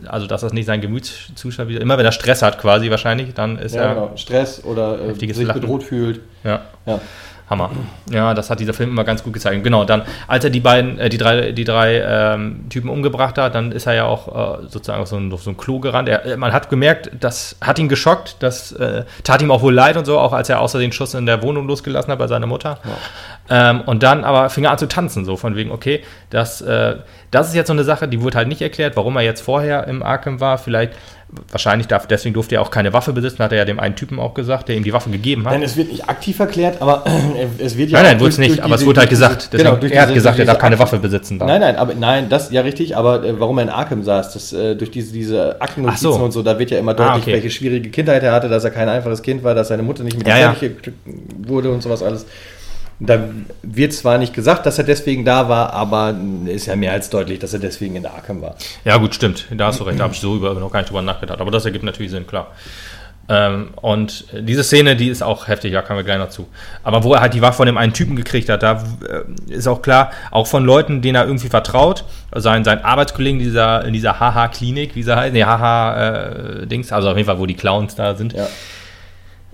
also, dass das nicht sein Gemütszustand wieder. Immer wenn er Stress hat, quasi wahrscheinlich, dann ist ja, er. Genau. Stress oder äh, sich Lachen. bedroht fühlt. Ja. ja. Hammer. Ja, das hat dieser Film immer ganz gut gezeigt. Genau, dann, als er die beiden, äh, die drei, die drei ähm, Typen umgebracht hat, dann ist er ja auch äh, sozusagen auf so ein, auf so ein Klo gerannt. Er, äh, man hat gemerkt, das hat ihn geschockt, das äh, tat ihm auch wohl leid und so, auch als er außer den Schuss in der Wohnung losgelassen hat bei seiner Mutter. Ja. Ähm, und dann aber fing er an zu tanzen, so von wegen, okay, das, äh, das ist jetzt so eine Sache, die wurde halt nicht erklärt, warum er jetzt vorher im Arkham war. Vielleicht Wahrscheinlich darf, deswegen durfte er auch keine Waffe besitzen, hat er ja dem einen Typen auch gesagt, der ihm die Waffe gegeben hat. Nein, es wird nicht aktiv erklärt, aber es wird ja. Nein, nein, wurde es nicht, aber es wurde halt gesagt. Deswegen, genau, er hat gesagt, er darf keine Waffe besitzen. Darf. Nein, nein, aber nein, das ja richtig, aber äh, warum er in Arkham saß, das, äh, durch diese, diese Aktennotizen so. und so, da wird ja immer deutlich, ah, okay. welche schwierige Kindheit er hatte, dass er kein einfaches Kind war, dass seine Mutter nicht mit ja, ja. wurde und sowas alles. Da wird zwar nicht gesagt, dass er deswegen da war, aber ist ja mehr als deutlich, dass er deswegen in der Arkham war. Ja, gut, stimmt. Da hast du recht. Da habe ich so über noch gar nicht drüber nachgedacht. Aber das ergibt natürlich Sinn, klar. Ähm, und diese Szene, die ist auch heftig, da kommen wir gleich noch zu. Aber wo er halt die Waffe von dem einen Typen gekriegt hat, da äh, ist auch klar, auch von Leuten, denen er irgendwie vertraut, sein, sein Arbeitskollegen dieser, in dieser HH-Klinik, wie sie heißt, nee, HH-Dings, äh, also auf jeden Fall, wo die Clowns da sind. Ja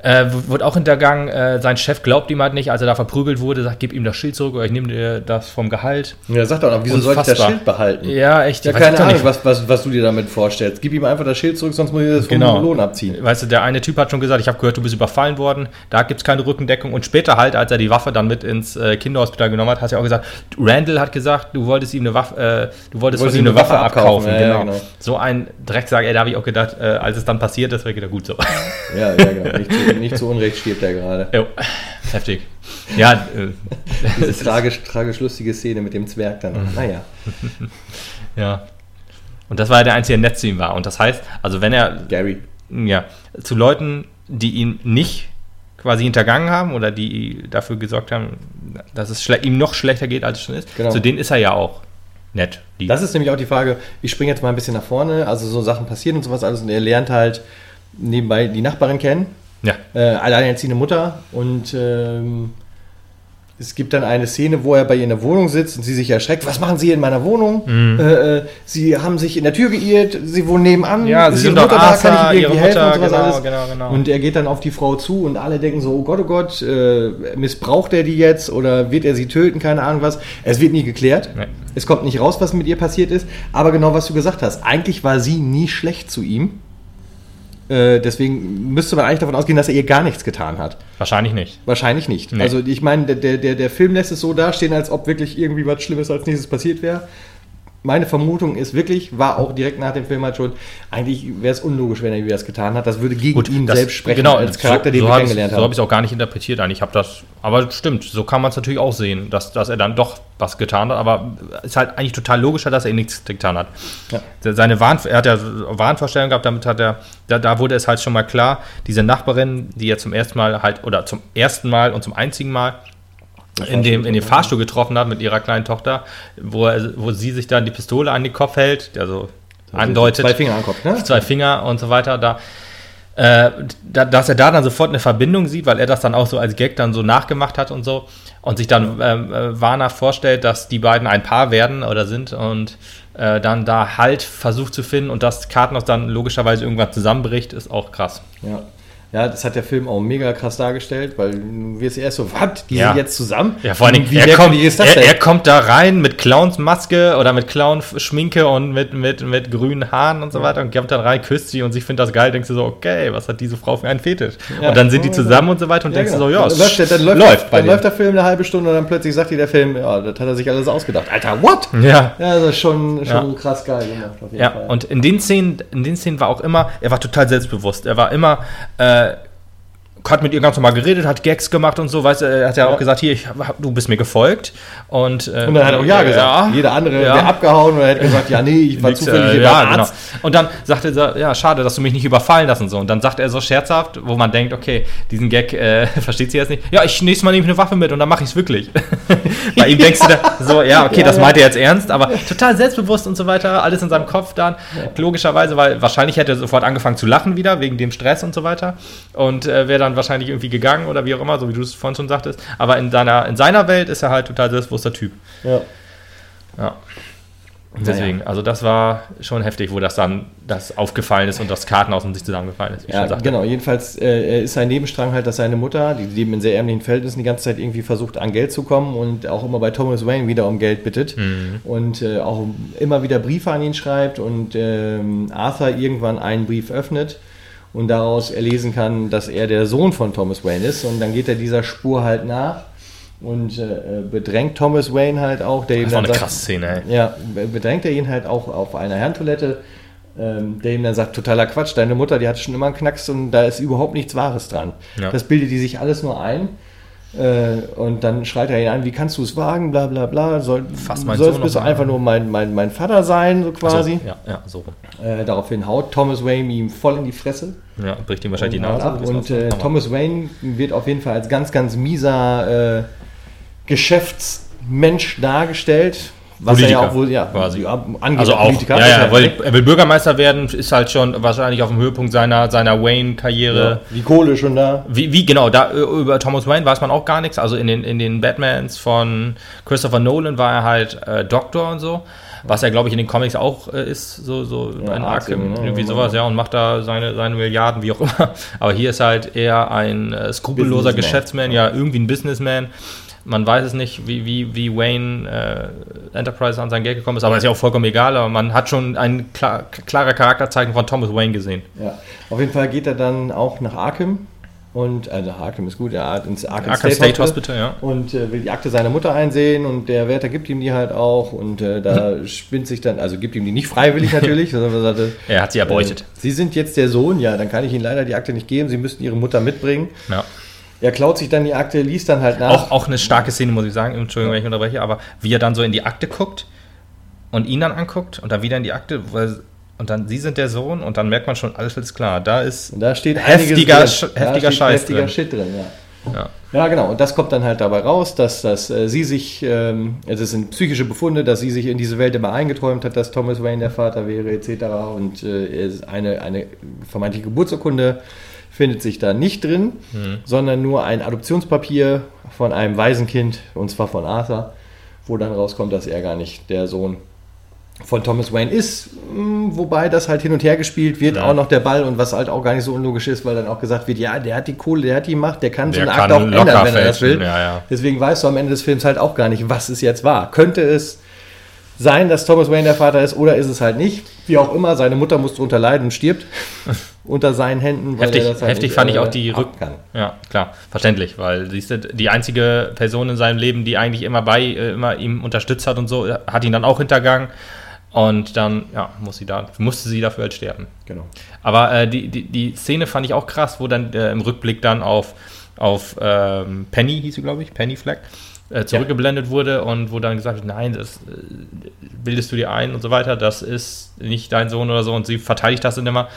Äh, wurde auch hintergangen, äh, sein Chef glaubt ihm halt nicht, als er da verprügelt wurde, sagt, gib ihm das Schild zurück oder ich nehme dir das vom Gehalt. Ja, sag doch noch, wieso soll ich das. Schild behalten? Ja, echt. Ja, weiß ich keine Ahnung, nicht. was, was, was du dir damit vorstellst. Gib ihm einfach das Schild zurück, sonst muss ich das vom Genau. Lohn abziehen. Weißt du, der eine Typ hat schon gesagt, ich habe gehört, du bist überfallen worden, da gibt es keine Rückendeckung. Und später halt, als er die Waffe dann mit ins äh, Kinderhospital genommen hat, hat er auch gesagt, Randall hat gesagt, du wolltest ihm eine Waffe, äh, du wolltest Du von ihm eine Waffe abkaufen. Ja, ja, genau. genau. So ein Drecksack, ey, da habe ich auch gedacht, äh, als es dann passiert ist, wäre wieder gut so. Ja, ja, genau. Nicht zu, nicht zu Unrecht stirbt er gerade. jo, heftig. Ja, äh, Diese tragisch, tragisch lustige Szene mit dem Zwerg dann. Mhm. Naja. ja. Und das war ja der einzige, der nett zu ihm war. Und das heißt, also wenn er Gary. ja, zu Leuten, die ihn nicht quasi hintergangen haben oder die dafür gesorgt haben, dass es ihm noch schlechter geht, als es schon ist, Genau. zu denen ist er ja auch nett. lieb. Das ist nämlich auch die Frage, ich springe jetzt mal ein bisschen nach vorne, also so Sachen passieren und sowas alles und er lernt halt nebenbei die Nachbarin kennen, ja, äh, alleinerziehende Mutter und ähm, es gibt dann eine Szene, wo er bei ihr in der Wohnung sitzt und sie sich erschreckt. Was machen Sie in meiner Wohnung? Mhm. Äh, äh, sie haben sich in der Tür geirrt, Sie wohnen nebenan. Ja, Sie sind doch Mutter da? Arthur, Kann ich Ihnen irgendwie Ihre helfen Mutter, und sowas genau, alles? genau, genau. Und er geht dann auf die Frau zu und alle denken so, oh Gott, oh Gott, äh, missbraucht er die jetzt oder wird er sie töten? Keine Ahnung was. Es wird nie geklärt. Nee. Es kommt nicht raus, was mit ihr passiert ist. Aber genau, was du gesagt hast. Eigentlich war sie nie schlecht zu ihm. Äh, deswegen müsste man eigentlich davon ausgehen, dass er ihr gar nichts getan hat. wahrscheinlich nicht. Wahrscheinlich nicht. Nee. Also ich meine, der, der, der Film lässt es so dastehen, als ob wirklich irgendwie was Schlimmes als nächstes passiert wäre. Meine Vermutung ist wirklich, war auch direkt nach dem Film halt schon, eigentlich wäre es unlogisch, wenn er das getan hat. Das würde gegen ihn das- selbst sprechen, genau, als Charakter, den so wir kennengelernt ich, So habe haben. ich es auch gar nicht interpretiert eigentlich. Ich habe das, aber stimmt, so kann man es natürlich auch sehen, dass, dass er dann doch was getan hat. Aber es ist halt eigentlich total logischer, dass er nichts getan hat. Ja. Seine Wahn, er hat ja Wahnvorstellungen gehabt, damit hat er, da, da wurde es halt schon mal klar, diese Nachbarin, die er zum ersten Mal halt, oder zum ersten Mal und zum einzigen Mal in dem, in dem Fahrstuhl getroffen hat mit ihrer kleinen Tochter, wo, er, wo sie sich dann die Pistole an den Kopf hält, also andeutet Zwei Finger am Kopf, ne? zwei Finger und so weiter, da, äh, da, dass er da dann sofort eine Verbindung sieht, weil er das dann auch so als Gag dann so nachgemacht hat und so und sich dann ähm, äh, Warner vorstellt, dass die beiden ein Paar werden oder sind und äh, dann da Halt versucht zu finden und das Kartenhaus dann logischerweise irgendwann zusammenbricht, ist auch krass. Ja. Ja, das hat der Film auch mega krass dargestellt, weil du wirst erst so, was, die Ja. sind jetzt zusammen? Ja, vor allen Dingen, Wie er, kommt, merkwürdig ist das er, er kommt da rein mit Clownsmaske oder mit Clown-Schminke und mit, mit, mit grünen Haaren und so weiter und kommt dann rein, küsst sie und sie findet das geil, denkst du so, okay, was hat diese Frau für einen Fetisch? Ja. Und dann sind die zusammen und so weiter und denkst du so, ja, dann es läuft, der, dann läuft, läuft dann denen. läuft der Film eine halbe Stunde und dann plötzlich sagt dir der Film, ja, das hat er sich alles ausgedacht. Alter, what? Ja. Ja, das ist schon, schon Ja. krass geil gemacht, auf jeden Ja, Fall. und in den Szenen, in den Szenen war auch immer, er war total selbstbewusst. Er war immer, äh, that hat mit ihr ganz normal geredet, hat Gags gemacht und so, weißt du, er hat ja, Ja. auch gesagt, hier, ich, hab- du bist mir gefolgt. Und, äh, Und dann hat er auch Ja gesagt. Ja, Jeder andere Ja. wäre abgehauen oder hätte gesagt, ja, nee, ich war Nix, zufällig äh, ja, beim genau. Arzt. Und dann sagte er, ja, schade, dass du mich nicht überfallen lassen so. Und dann sagt er so scherzhaft, wo man denkt, okay, diesen Gag äh, versteht sie jetzt nicht. Ja, ich nächstes Mal nehme ich eine Waffe mit und dann mache ich es wirklich. Bei ihm denkst du da so, ja, okay, das meint er jetzt ernst, aber total selbstbewusst und so weiter, alles in seinem Kopf dann. Logischerweise, weil wahrscheinlich hätte er sofort angefangen zu lachen wieder, wegen dem Stress und so weiter. Und äh, wäre dann wahrscheinlich irgendwie gegangen oder wie auch immer, so wie du es vorhin schon sagtest. Aber in seiner, in seiner Welt ist er halt total selbstbewusster Typ. Ja. Ja. Deswegen, also das war schon heftig, wo das dann das aufgefallen ist und das Kartenhaus und sich zusammengefallen ist. Ja, genau. Jedenfalls äh, ist sein Nebenstrang halt, dass seine Mutter, die leben in sehr ärmlichen Verhältnissen, die ganze Zeit irgendwie versucht, an Geld zu kommen und auch immer bei Thomas Wayne wieder um Geld bittet Mhm. und äh, auch immer wieder Briefe an ihn schreibt und ähm, Arthur irgendwann einen Brief öffnet und daraus erlesen kann, dass er der Sohn von Thomas Wayne ist und dann geht er dieser Spur halt nach und äh, bedrängt Thomas Wayne halt auch, der ihm Das war eine sagt- krasse Szene, ey. ja, bedrängt er ihn halt auch auf einer Herrentoilette, ähm, der ihm dann sagt, totaler Quatsch, deine Mutter, die hat schon immer einen Knacks und da ist überhaupt nichts Wahres dran. Ja. Das bildet die sich alles nur ein. Äh, und dann schreit er ihn an, wie kannst du es wagen, bla bla bla, soll, Fass meinen sollst bist du einfach nur mein, mein, mein Vater sein, so quasi. So, ja, ja, so rum. Äh, daraufhin haut Thomas Wayne ihm voll in die Fresse. Ja, bricht ihm wahrscheinlich die Nase. ab. und äh, Thomas Wayne wird auf jeden Fall als ganz, ganz mieser äh, Geschäftsmensch dargestellt. Was er ja Politiker, auch wohl, ja, quasi. ja Also als auch, Politiker. ja, ja, er- weil er will Bürgermeister werden, ist halt schon wahrscheinlich auf dem Höhepunkt seiner, seiner Wayne-Karriere. ja, die Kohle schon da. Wie, wie, genau, da über Thomas Wayne weiß man auch gar nichts. Also in den, in den Batmans von Christopher Nolan war er halt äh, Doktor und so. was er, glaube ich, in den Comics auch äh, ist, so, so Ja, ein Arkham, Arkham, ne? irgendwie sowas, ja, und macht da seine, seine Milliarden, wie auch immer. Aber hier ist halt eher ein äh, skrupelloser Businessman. Geschäftsman, ja, irgendwie ein Businessman. Man weiß es nicht, wie, wie, wie Wayne äh, Enterprise an sein Geld gekommen ist, aber ist ja auch vollkommen egal. Aber man hat schon ein klar, klarer Charakterzeichen von Thomas Wayne gesehen. Ja. Auf jeden Fall geht er dann auch nach Arkham. Und, also Arkham ist gut, er hat ins Arkham, Arkham State Hospital, ja. Und äh, will die Akte seiner Mutter einsehen und der Wärter gibt ihm die halt auch. Und äh, da spinnt sich dann, also gibt ihm die nicht freiwillig natürlich, sondern er sagte, Er hat sie erbeutet. Äh, Sie sind jetzt der Sohn, ja, dann kann ich Ihnen leider die Akte nicht geben. Sie müssten Ihre Mutter mitbringen. Ja. Er klaut sich dann die Akte, liest dann halt nach. Auch, auch eine starke Szene, muss ich sagen. Entschuldigung, wenn ich unterbreche, aber wie er dann so in die Akte guckt und ihn dann anguckt und dann wieder in die Akte, und dann sie sind der Sohn und dann merkt man schon, alles ist klar. Da ist. Da steht Heftiger heftiger steht Scheiß heftiger drin. Shit drin, ja. Ja. Ja, genau. Und das kommt dann halt dabei raus, dass, dass äh, sie sich, ähm, also es sind psychische Befunde, dass sie sich in diese Welt immer eingeträumt hat, dass Thomas Wayne der Vater wäre, etc. Und äh, eine, eine vermeintliche Geburtsurkunde findet sich da nicht drin, sondern nur ein Adoptionspapier von einem Waisenkind, und zwar von Arthur, wo dann rauskommt, dass er gar nicht der Sohn von Thomas Wayne ist, mh, wobei das halt hin und her gespielt wird, Ja. auch noch der Ball und was halt auch gar nicht so unlogisch ist, weil dann auch gesagt wird, ja, der hat die Kohle, der hat die Macht, der kann Der so eine kann Akte auch ändern, wenn er das will. fälschen, ja, ja. Deswegen weißt du am Ende des Films halt auch gar nicht, was es jetzt war. Könnte es sein, dass Thomas Wayne der Vater ist oder ist es halt nicht? Wie auch immer, seine Mutter muss darunter leiden und stirbt unter seinen Händen, Heftig, er halt heftig nicht, fand ich äh, auch die Rück. Ja, klar, verständlich, weil siehst du, die einzige Person in seinem Leben, die eigentlich immer bei, äh, immer ihm unterstützt hat und so, hat ihn dann auch hintergangen. Und dann, ja, muss sie da, musste sie dafür halt sterben. Genau. Aber äh, die, die, die Szene fand ich auch krass, wo dann äh, im Rückblick dann auf, auf ähm, Penny, hieß sie, glaube ich, Penny Flag, äh, zurückgeblendet wurde und wo dann gesagt wird, nein, das äh, bildest du dir ein und so weiter, das ist nicht dein Sohn oder so und sie verteidigt das dann immer.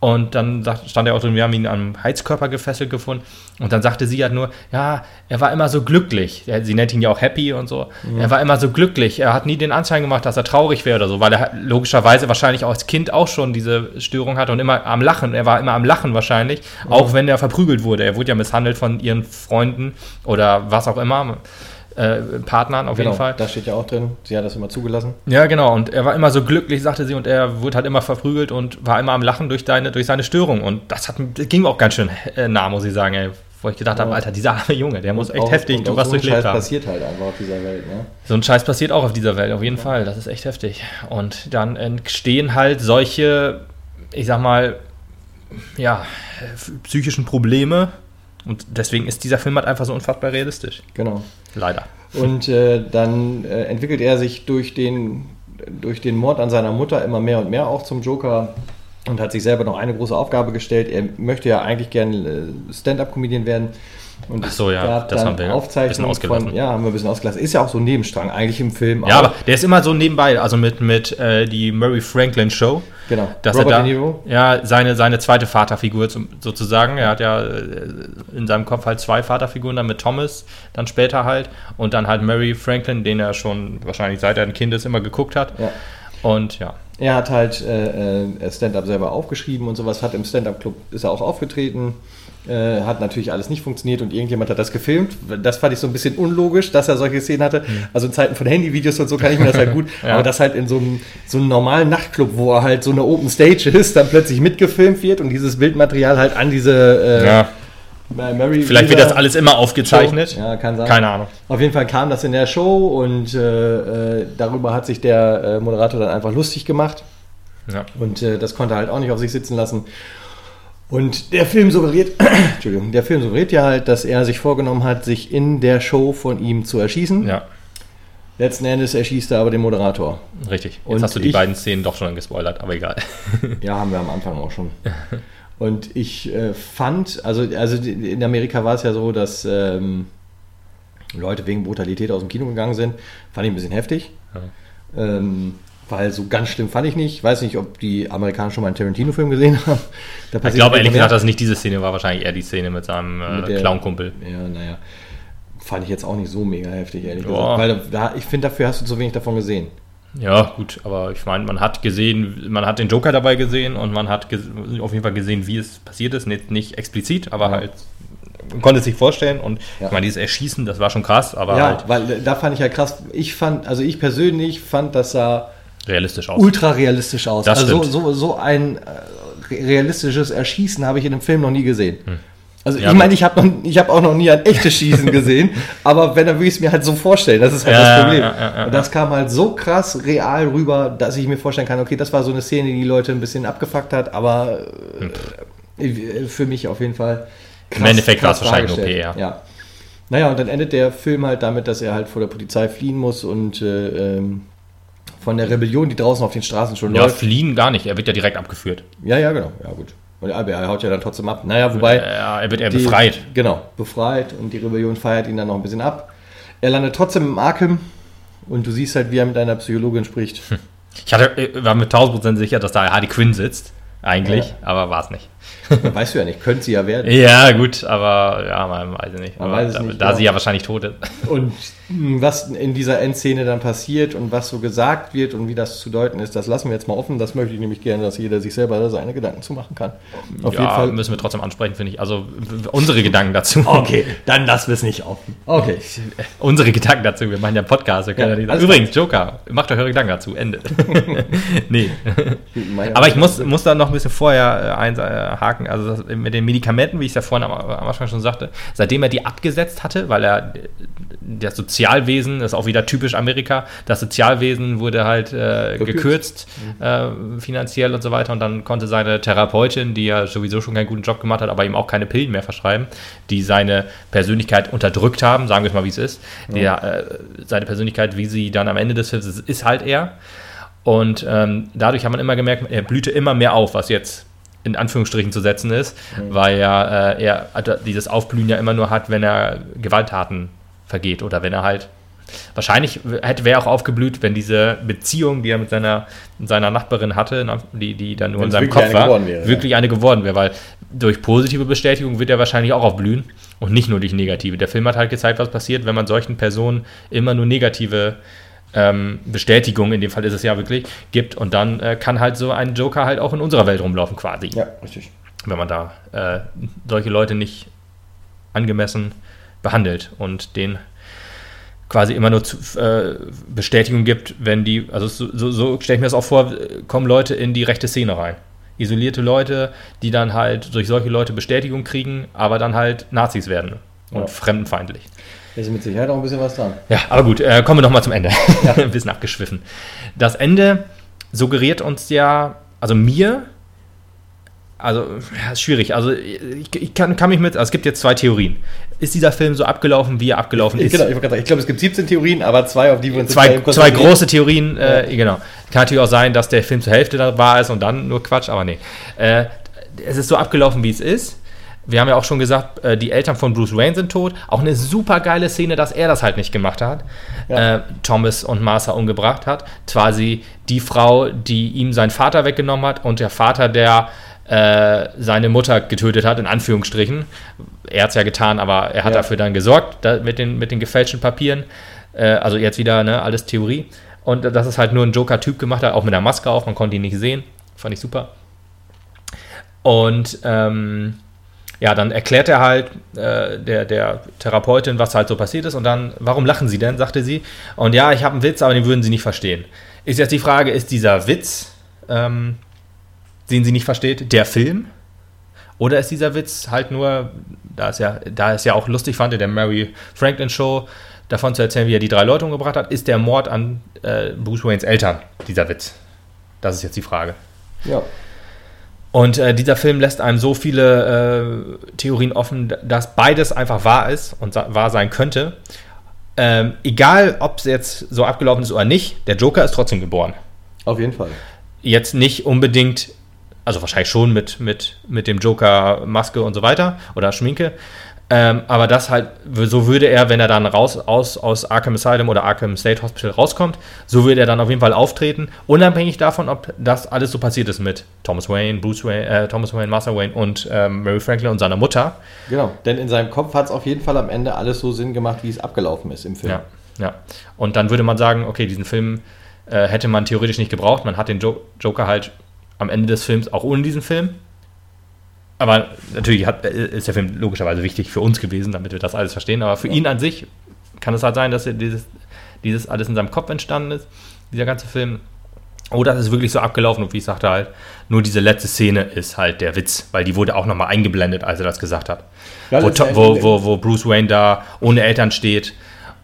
Und dann stand er auch drin, wir haben ihn am Heizkörper gefesselt gefunden. Und dann sagte sie halt nur, ja, er war immer so glücklich. Sie nennt ihn ja auch Happy und so. Er war immer so glücklich. Er hat nie den Anschein gemacht, dass er traurig wäre oder so, weil er logischerweise wahrscheinlich auch als Kind auch schon diese Störung hatte und immer am Lachen. Er war immer am Lachen wahrscheinlich, auch wenn er verprügelt wurde. Er wurde ja misshandelt von ihren Freunden oder was auch immer, äh, Partnern auf Genau, jeden Fall. da steht ja auch drin, sie hat das immer zugelassen. Ja, genau. Und er war immer so glücklich, sagte sie, und er wurde halt immer verprügelt und war immer am Lachen durch, deine, durch seine Störung. Und das, hat, das ging mir auch ganz schön äh, nah, muss ich sagen, ey. Wo ich gedacht habe, Ja. Alter, dieser arme Junge, der muss echt Auch- heftig und du was so ein durchlebt Scheiß haben. passiert halt einfach auf dieser Welt, ne? So ein Scheiß passiert auch auf dieser Welt, auf jeden Fall. Das ist echt heftig. Und dann entstehen halt solche, ich sag mal, ja, äh, psychischen Probleme. Und deswegen ist dieser Film halt einfach so unfassbar realistisch. Genau. Leider. Und äh, dann äh, entwickelt er sich durch den, durch den Mord an seiner Mutter immer mehr und mehr auch zum Joker und hat sich selber noch eine große Aufgabe gestellt. Er möchte ja eigentlich gerne äh, Stand-up-Comedian werden. Und Ach so, ja, das haben wir ein bisschen ausgelassen. von, ja, haben wir ein bisschen ausgelassen. Ist ja auch so ein Nebenstrang eigentlich im Film. Ja, aber der ist immer so nebenbei, also mit, mit äh, die Murray Franklin Show. Genau. Dass Robert er da, De Niro. Ja, seine, seine zweite Vaterfigur zum, sozusagen. Er hat ja äh, in seinem Kopf halt zwei Vaterfiguren, dann mit Thomas, dann später halt. Und dann halt Mary Franklin, den er schon wahrscheinlich seit er ein Kind ist immer geguckt hat. Ja. Und ja. Er hat halt äh, äh, Stand-up selber aufgeschrieben und sowas, hat im Stand-up-Club ist er auch aufgetreten, äh, hat natürlich alles nicht funktioniert und irgendjemand hat das gefilmt. Das fand ich so ein bisschen unlogisch, dass er solche Szenen hatte. Also in Zeiten von Handyvideos und so kann ich mir das halt gut, Ja. aber das halt in so einem, so einem normalen Nachtclub, wo er halt so eine Open Stage ist, dann plötzlich mitgefilmt wird und dieses Bildmaterial halt an diese äh, ja. Mary Vielleicht wird das alles immer aufgezeichnet. Ja, kann sein. Keine Ahnung. Auf jeden Fall kam das in der Show und äh, äh, darüber hat sich der äh, Moderator dann einfach lustig gemacht. Ja. Und äh, das konnte er halt auch nicht auf sich sitzen lassen. Und der Film suggeriert, Entschuldigung, der Film suggeriert ja halt, dass er sich vorgenommen hat, sich in der Show von ihm zu erschießen. ja, Letzten Endes erschießt er aber den Moderator. richtig. Jetzt Und hast du die ich- beiden Szenen doch schon gespoilert, aber egal. Ja, haben wir am Anfang auch schon. Und ich äh, fand, also, also in Amerika war es ja so, dass ähm, Leute wegen Brutalität aus dem Kino gegangen sind. Fand ich ein bisschen heftig. Ähm, weil so ganz schlimm fand ich nicht. Ich weiß nicht, ob die Amerikaner schon mal einen Tarantino-Film gesehen haben. Ich glaube ehrlich gesagt, dass nicht diese Szene war, wahrscheinlich eher die Szene mit seinem äh, Clownkumpel. Ja, naja. Fand ich jetzt auch nicht so mega heftig, ehrlich Ja. gesagt. Weil da, ich finde, dafür hast du zu wenig davon gesehen. Ja, gut, aber ich meine, man hat gesehen, man hat den Joker dabei gesehen und man hat auf jeden Fall gesehen, wie es passiert ist. Nicht, nicht explizit, aber Ja. halt, man konnte es sich vorstellen und Ja. ich meine, dieses Erschießen, das war schon krass, aber ja, halt, weil äh, da fand ich ja krass. Ich fand, also ich persönlich fand, das sah realistisch aus. ultra realistisch aus. Das also stimmt. so, so, ein äh, re- realistisches Erschießen habe ich in einem Film noch nie gesehen. Also Hm. Ja, ich meine, ich habe hab auch noch nie ein echtes Schießen gesehen, aber wenn, dann würde ich es mir halt so vorstellen. Das ist halt Ja, das Problem. ja, Und das kam halt so krass real rüber, dass ich mir vorstellen kann, okay, das war so eine Szene, die die Leute ein bisschen abgefuckt hat, aber äh, für mich auf jeden Fall krass, Im Endeffekt war es wahrscheinlich. OP, ja. ja. Naja, und dann endet der Film halt damit, dass er halt vor der Polizei fliehen muss und äh, ähm, von der Rebellion, die draußen auf den Straßen schon Ja, läuft. fliehen gar nicht. Er wird ja direkt abgeführt. Ja, ja, genau. Ja, gut. Und aber er haut ja dann trotzdem ab. Naja, wobei. Ja, er wird eher die- befreit. Genau, befreit und die Rebellion feiert ihn dann noch ein bisschen ab. Er landet trotzdem im Arkham und du siehst halt, wie er mit einer Psychologin spricht. Ich hatte, äh, war mir 1000% sicher, dass da Hardy Quinn sitzt. Eigentlich, Ja. aber war es nicht. weißt du ja nicht, könnte sie ja werden. Ja, gut, aber ja, man weiß es nicht. Man weiß es da, nicht, da genau. sie ja wahrscheinlich tot ist. Und mh, was in dieser Endszene dann passiert und was so gesagt wird und wie das zu deuten ist, das lassen wir jetzt mal offen. Das möchte ich nämlich gerne, dass jeder sich selber da seine Gedanken zu machen kann. Auf ja, jeden Fall. müssen wir trotzdem ansprechen, finde ich. Also unsere Gedanken dazu. Okay, dann lassen wir es nicht offen. Okay. Unsere Gedanken dazu. Wir machen ja Podcast. Wir können Ja, ja, Übrigens, Joker, macht euch eure Gedanken dazu. Ende. nee. Aber ich muss, muss da noch ein bisschen vorher äh, einhaken. Also das, mit den Medikamenten, wie ich es ja vorhin am, am Anfang schon sagte, seitdem er die abgesetzt hatte, weil er das Sozialwesen, das ist auch wieder typisch Amerika, das Sozialwesen wurde halt äh, Gekürzt. gekürzt, äh, finanziell und so weiter. Und dann konnte seine Therapeutin, die ja sowieso schon keinen guten Job gemacht hat, aber ihm auch keine Pillen mehr verschreiben, die seine Persönlichkeit unterdrückt haben, sagen wir es mal, wie es ist. Der, äh, seine Persönlichkeit, wie sie dann am Ende des Films ist, ist halt er. Und ähm, dadurch hat man immer gemerkt, er blühte immer mehr auf, was jetzt in Anführungsstrichen zu setzen ist, weil ja äh, er also dieses Aufblühen ja immer nur hat, wenn er Gewalttaten vergeht oder wenn er halt wahrscheinlich hätte wäre auch aufgeblüht, wenn diese Beziehung, die er mit seiner, seiner Nachbarin hatte, die, die dann nur Wenn in seinem Kopf war, wäre, wirklich eine geworden wäre, weil durch positive Bestätigung wird er wahrscheinlich auch aufblühen und nicht nur durch negative. Der Film hat halt gezeigt, was passiert, wenn man solchen Personen immer nur negative ähm, Bestätigung, in dem Fall ist es ja wirklich, gibt und dann äh, kann halt so ein Joker halt auch in unserer Welt rumlaufen quasi, Ja, richtig. wenn man da äh, solche Leute nicht angemessen behandelt und den quasi immer nur zu, äh, Bestätigung gibt, wenn die, also so, so, so stelle ich mir das auch vor, kommen Leute in die rechte Szene rein. Isolierte Leute, die dann halt durch solche Leute Bestätigung kriegen, aber dann halt Nazis werden und Ja. fremdenfeindlich. Ist mit Sicherheit auch ein bisschen was dran. Ja, aber gut, äh, kommen wir nochmal zum Ende. ein bisschen abgeschwiffen. Das Ende suggeriert uns ja, also mir, also ja, ist schwierig. Also ich, ich kann, kann mich mit, also es gibt jetzt zwei Theorien. Ist dieser Film so abgelaufen, wie er abgelaufen ist? Genau, ich, sagen, ich glaube, es gibt 17 Theorien, aber zwei, auf die wir uns zwei, zwei große Theorien, äh, genau. Kann natürlich auch sein, dass der Film zur Hälfte da war ist und dann nur Quatsch, aber nee. Äh, es ist so abgelaufen, wie es ist. Wir haben ja auch schon gesagt, äh, die Eltern von Bruce Wayne sind tot. Auch eine super geile Szene, dass er das halt nicht gemacht hat. Ja. Äh, Thomas und Martha umgebracht hat. Quasi die Frau, die ihm seinen Vater weggenommen hat und der Vater, der äh, seine Mutter getötet hat, in Anführungsstrichen. Er hat es ja getan, aber er hat Ja. dafür dann gesorgt da, mit, den, mit den gefälschten Papieren. Äh, also jetzt wieder ne, alles Theorie. Und das ist halt nur ein Joker-Typ gemacht hat, auch mit der Maske auf, man konnte ihn nicht sehen. Fand ich super. Und ähm, ja, dann erklärt er halt äh, der, der Therapeutin, was halt so passiert ist. Und dann, warum lachen Sie denn, sagte sie. Und ja, ich habe einen Witz, aber den würden Sie nicht verstehen. Ist jetzt die Frage, ist dieser Witz, ähm, den sie nicht versteht, der Film? Oder ist dieser Witz halt nur, da ist ja, da ist ja auch lustig fand, in der Mary Franklin Show davon zu erzählen, wie er die drei Leute umgebracht hat, ist der Mord an äh, Bruce Waynes Eltern dieser Witz? Das ist jetzt die Frage. Ja. Und äh, dieser Film lässt einem so viele äh, Theorien offen, dass beides einfach wahr ist und wahr sein könnte. Ähm, egal, ob es jetzt so abgelaufen ist oder nicht, der Joker ist trotzdem geboren. Auf jeden Fall. Jetzt nicht unbedingt, also wahrscheinlich schon mit, mit, mit dem Joker Maske und so weiter oder Schminke. Ähm, aber das halt, so würde er, wenn er dann raus aus, aus Arkham Asylum oder Arkham State Hospital rauskommt, so würde er dann auf jeden Fall auftreten, unabhängig davon, ob das alles so passiert ist mit Thomas Wayne, Bruce Wayne, äh, Thomas Wayne, Martha Wayne und ähm, Mary Franklin und seiner Mutter. Genau. Denn in seinem Kopf hat es auf jeden Fall am Ende alles so Sinn gemacht, wie es abgelaufen ist im Film. Ja, ja. Und dann würde man sagen, okay, diesen Film äh, hätte man theoretisch nicht gebraucht. Man hat den jo Joker halt am Ende des Films auch ohne diesen Film. Aber natürlich hat, äh, ist der Film logischerweise wichtig für uns gewesen, damit wir das alles verstehen. Aber für ihn an sich kann es halt sein, dass er dieses, dieses alles in seinem Kopf entstanden ist, dieser ganze Film. Oder es ist wirklich so abgelaufen und wie ich sagte halt, nur diese letzte Szene ist halt der Witz, weil die wurde auch nochmal eingeblendet, als er das gesagt hat. Ja, wo, das ja- wo, wo, wo Bruce Wayne da ohne Eltern steht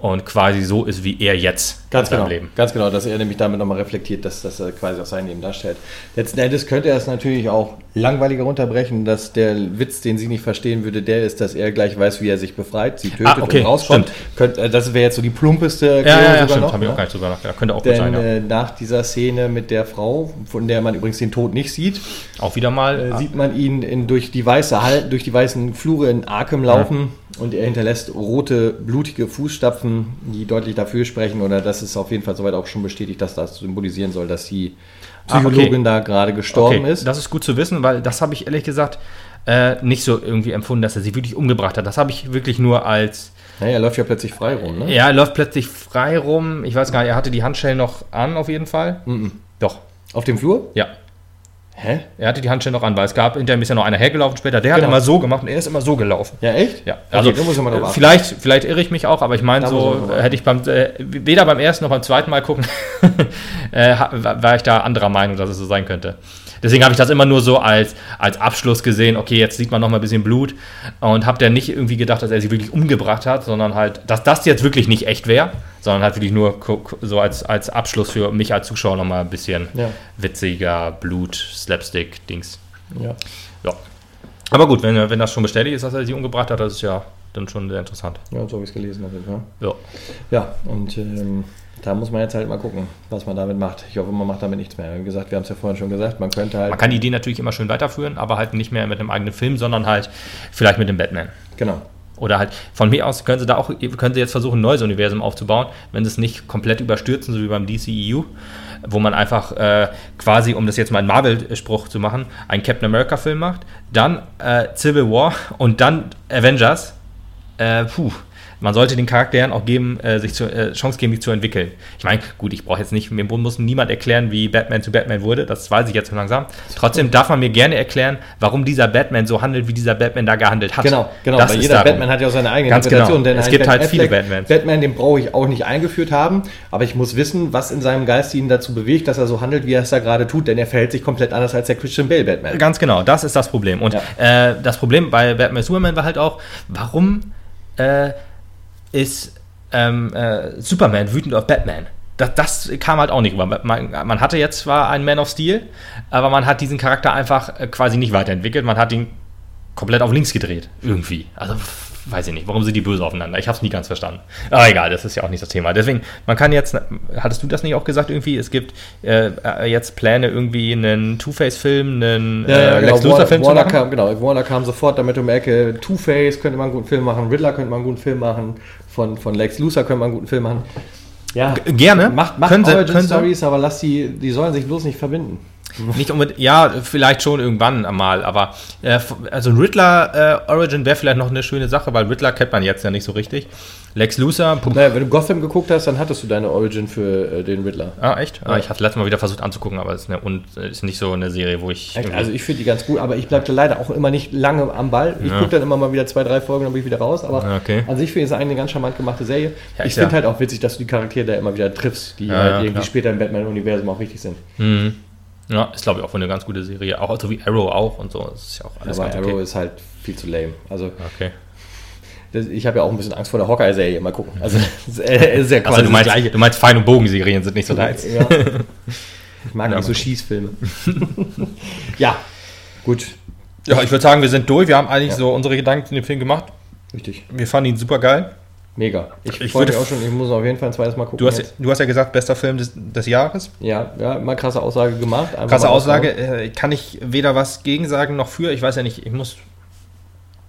und quasi so ist wie er jetzt Ganz in seinem genau, Leben. ganz genau, dass er nämlich damit nochmal reflektiert, dass das quasi auch sein Leben darstellt. Letzten Endes könnte er es natürlich auch langweiliger runterbrechen, dass der Witz, den sie nicht verstehen würde, der ist, dass er gleich weiß, wie er sich befreit, sie tötet Ah, okay, und rauskommt. Könnte, äh, das wäre jetzt so die plumpeste Ja, Erklärung ja, ja sogar stimmt, noch, habe ich ne? auch gar nicht drüber nachgedacht. Könnte auch gut Denn sein, ja. äh, nach dieser Szene mit der Frau, von der man übrigens den Tod nicht sieht, Auch wieder mal. äh, sieht man ihn in, durch, die weiße Hall, durch die weißen Flure in Arkham laufen und er hinterlässt rote, blutige Fußstapfen, die deutlich dafür sprechen oder das ist auf jeden Fall soweit auch schon bestätigt, dass das symbolisieren soll, dass die Ah, okay. Psychologin da gerade gestorben okay, ist. Das ist gut zu wissen, weil das habe ich ehrlich gesagt äh, nicht so irgendwie empfunden, dass er sie wirklich umgebracht hat. Das habe ich wirklich nur als, Naja, er läuft ja plötzlich frei rum, ne? ja, er läuft plötzlich frei rum. Ich weiß gar nicht, er hatte die Handschellen noch an auf jeden Fall. Doch, Auf dem Flur? ja. Hä? Er hatte die Handschellen noch an, weil es gab, hinter ihm ist ja noch einer hergelaufen später. Der hat Genau. immer so gemacht und er ist immer so gelaufen. Ja, echt? Ja, also da muss man drauf äh, achten. vielleicht, vielleicht irre ich mich auch, aber ich meine so, hätte ich beim, äh, weder beim ersten noch beim zweiten Mal gucken, äh, war ich da anderer Meinung, dass es so sein könnte. Deswegen habe ich das immer nur so als, als Abschluss gesehen, okay, jetzt sieht man noch mal ein bisschen Blut und habe dann nicht irgendwie gedacht, dass er sie wirklich umgebracht hat, sondern halt, dass das jetzt wirklich nicht echt wäre, sondern halt wirklich nur so als, als Abschluss für mich als Zuschauer noch mal ein bisschen Ja. witziger Blut, Slapstick-Dings. Ja. Ja. Aber gut, wenn, wenn das schon bestätigt ist, dass er sie umgebracht hat, das ist ja dann schon sehr interessant. ja, so habe ich es gelesen auf jeden Fall. Ja. Ja, und ähm, da muss man jetzt halt mal gucken, was man damit macht. Ich hoffe, man macht damit nichts mehr. Wie gesagt, wir haben es ja vorhin schon gesagt, man könnte halt. Man kann die Idee natürlich immer schön weiterführen, aber halt nicht mehr mit einem eigenen Film, sondern halt vielleicht mit dem Batman. Genau. Oder halt von mir aus können sie da auch, können sie jetzt versuchen, ein neues Universum aufzubauen, wenn sie es nicht komplett überstürzen, so wie beim DCEU, wo man einfach äh, quasi, um das jetzt mal einen Marvel-Spruch zu machen, einen Captain America-Film macht, dann äh, Civil War und dann Avengers. Äh, puh. Man sollte den Charakteren auch geben, äh, sich zu, äh, Chance geben, sich zu entwickeln. Ich meine, gut, ich brauche jetzt nicht, mir muss niemand erklären, wie Batman zu Batman wurde, das weiß ich jetzt langsam. Trotzdem darf man mir gerne erklären, warum dieser Batman so handelt, wie dieser Batman da gehandelt hat. Genau, genau. Das weil jeder darum. Batman hat ja auch seine eigene Ganz Interpretation. genau. Es ein gibt halt viele Batmans. Batman, den brauche ich auch nicht eingeführt haben, aber ich muss wissen, was in seinem Geist ihn dazu bewegt, dass er so handelt, wie er es da gerade tut, denn er verhält sich komplett anders als der Christian Bale Batman. Ganz genau, das ist das Problem. Und äh, das Problem bei Batman Superman war halt auch, warum äh, ist ähm, äh, Superman wütend auf Batman? Das, das kam halt auch nicht rüber. Man, man hatte jetzt zwar einen Man of Steel, aber man hat diesen Charakter einfach äh, quasi nicht weiterentwickelt. Man hat ihn komplett auf links gedreht. Irgendwie. Also weiß ich nicht, warum sind die böse aufeinander? Ich habe es nie ganz verstanden. Aber egal, das ist ja auch nicht das Thema. Deswegen, man kann jetzt, hattest du das nicht auch gesagt irgendwie? Es gibt äh, äh, jetzt Pläne, irgendwie einen Two-Face-Film, einen äh, Lex Luthor-Film zu machen? kam, genau, Warner kam sofort damit um die Ecke. Two-Face könnte man einen guten Film machen, Riddler könnte man einen guten Film machen, von, von Lex Luthor könnte man einen guten Film machen. Ja, G- Gerne. macht, macht Können Sie- Origin können Sie- Stories, aber lass die, die sollen sich bloß nicht verbinden. Nicht unbedingt, ja, vielleicht schon irgendwann mal, aber äh, also Riddler äh, Origin wäre vielleicht noch eine schöne Sache, weil Riddler kennt man jetzt ja nicht so richtig. Lex Luthor, puh, Naja, wenn du Gotham geguckt hast, dann hattest du deine Origin für äh, den Riddler. ah, echt? Ah, Ja. ich hatte letztes Mal wieder versucht anzugucken, aber es ist, eine, und, ist nicht so eine Serie, wo ich. Also ich finde die ganz gut, aber ich bleibe da leider auch immer nicht lange am Ball. Ich Ja. gucke dann immer mal wieder zwei, drei Folgen, dann bin ich wieder raus. Aber Ja, okay. an sich finde ich es eine ganz charmant gemachte Serie. Ja, ich finde halt auch witzig, dass du die Charaktere da immer wieder triffst, die halt irgendwie klar. später im Batman-Universum auch wichtig sind. Mhm. Ja, ist glaube ich auch eine ganz gute Serie. Auch so wie Arrow auch und so. Das ist ja auch alles aber ganz Arrow okay. ist halt viel zu lame. Also okay. das, ich habe ja auch ein bisschen Angst vor der Hawkeye-Serie. Mal gucken. Also ist, ja quasi Also du meinst, du meinst Pfeil- und Bogenserien sind nicht so deins. Ja. Ich mag Ja, nicht so Schießfilme. ja, gut. Ja, ich würde sagen, wir sind durch. Wir haben eigentlich Ja. so unsere Gedanken zu dem Film gemacht. Richtig. Wir fanden ihn super geil. Mega. Ich, Ich würde- auch schon. Ich muss auf jeden Fall ein zweites Mal gucken. Du hast, jetzt. du hast ja gesagt, bester Film des, des Jahres. Ja, ja, mal krasse Aussage gemacht. Krasse Aussage, äh, kann ich weder was gegen sagen noch für. Ich weiß ja nicht, ich muss.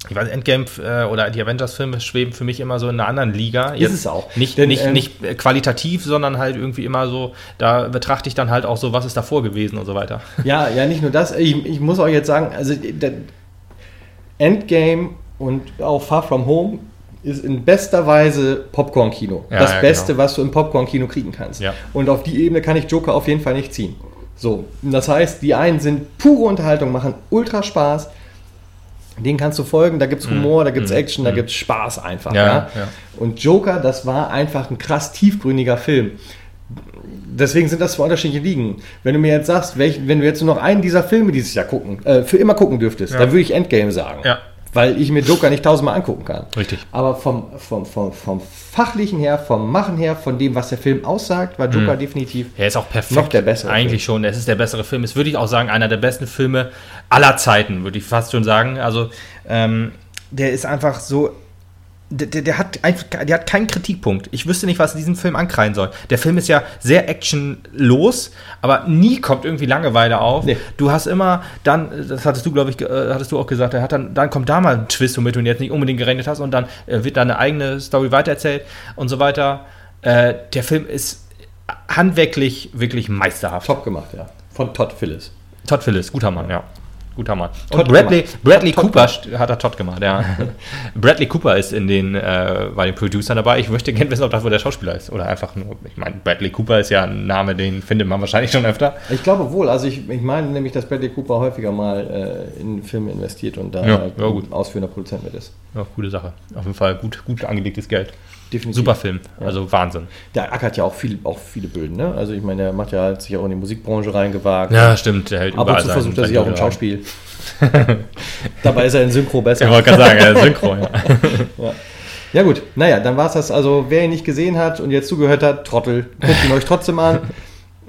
Ich weiß, Endgame äh, oder die Avengers-Filme schweben für mich immer so in einer anderen Liga. Ist es auch. Nicht, Denn, nicht, ähm, nicht qualitativ, sondern halt irgendwie immer so, da betrachte ich dann halt auch so, was ist davor gewesen und so weiter. Ja, ja, nicht nur das. Ich, ich muss auch jetzt sagen, also Endgame und auch Far From Home ist in bester Weise Popcorn-Kino. Ja, das ja, Beste, genau. was du im Popcorn-Kino kriegen kannst. Ja. Und auf die Ebene kann ich Joker auf jeden Fall nicht ziehen. So, das heißt, die einen sind pure Unterhaltung, machen ultra Spaß. Den kannst du folgen, da gibt es Humor, da gibt es Mm, Action, da mm. gibt es Spaß einfach. Ja. Und Joker, das war einfach ein krass tiefgründiger Film deswegen sind das zwei unterschiedliche Ligen. Wenn du mir jetzt sagst, welch, wenn du jetzt nur noch einen dieser Filme dieses Jahr gucken, äh, für immer gucken dürftest, dann würde ich Endgame sagen. Ja. Weil ich mir Joker nicht tausendmal angucken kann. Richtig. Aber vom, vom, vom, vom Fachlichen her, vom Machen her, von dem, was der Film aussagt, war Joker definitiv Er ist auch perfekt. Noch der bessere Eigentlich schon. Es ist der bessere Film. Es würde ich auch sagen, einer der besten Filme aller Zeiten, würde ich fast schon sagen. Also, ähm, der ist einfach so. Der, der, der, hat einfach, der hat keinen Kritikpunkt. Ich wüsste nicht, was diesem Film ankreien soll. Der Film ist ja sehr actionlos, aber nie kommt irgendwie Langeweile auf. Nee. Du hast immer dann, das hattest du, glaube ich, äh, hattest du auch gesagt, er hat dann, dann kommt da mal ein Twist, womit du jetzt nicht unbedingt gerechnet hast und dann äh, wird deine eigene Story weitererzählt und so weiter. Äh, der Film ist handwerklich wirklich meisterhaft. top gemacht, ja. Von Todd Phillips. Todd Phillips, guter Mann, ja. Guter Mann. Todd Und Bradley, gemacht. Bradley Todd Cooper st- hat er Todd gemacht, ja. Bradley Cooper ist in den, äh, bei den Producern dabei. Ich möchte gerne wissen, ob das wohl der Schauspieler ist. Oder einfach nur, ich meine, Bradley Cooper ist ja ein Name, den findet man wahrscheinlich schon öfter. Ich glaube wohl, also ich, ich meine nämlich, dass Bradley Cooper häufiger mal äh, in Filme investiert und da Ja, ja, ausführender Produzent mit ist. Ja, coole Sache. Auf jeden Fall gut, gut angelegtes Geld. Definitiv. Super Film, also Wahnsinn. Der ackert ja auch, viel, auch viele Böden, ne? Also ich meine, der macht ja hat sich auch in die Musikbranche reingewagt. Ja, stimmt, der hält Ab und zu versucht er sich auch im. Schauspiel. Dabei ist er in Synchro besser. Ich wollte gerade sagen, er ist Synchro, ja. Ja. ja gut, naja, dann war es das. Also wer ihn nicht gesehen hat und jetzt zugehört hat, Trottel, guckt ihn euch trotzdem an.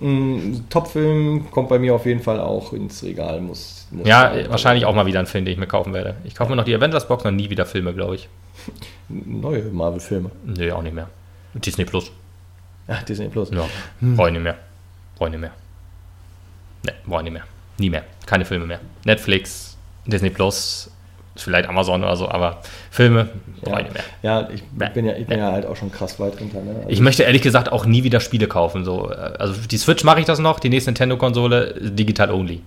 Mm, Top-Film kommt bei mir auf jeden Fall auch ins Regal. Muss, muss Ja, wahrscheinlich auch mal wieder ein Film, den ich mir kaufen werde. Ich kaufe mir noch die Avengers-Box und nie wieder Filme, glaube ich. Neue Marvel-Filme. Nee, auch nicht mehr. Disney Plus. Ach, Disney Plus. Ja, brauche ich nicht mehr. Brauche ich nicht mehr. Ne, brauche ich nicht mehr. Nie mehr. Keine Filme mehr. Netflix, Disney Plus, vielleicht Amazon oder so, aber Filme brauche ich nicht mehr. Ja, ich bin ja, ich bin ja halt auch schon krass weit runter. Ne? Also Ich möchte ehrlich gesagt auch nie wieder Spiele kaufen. So. Also die Switch mache ich das noch, die nächste Nintendo-Konsole digital only.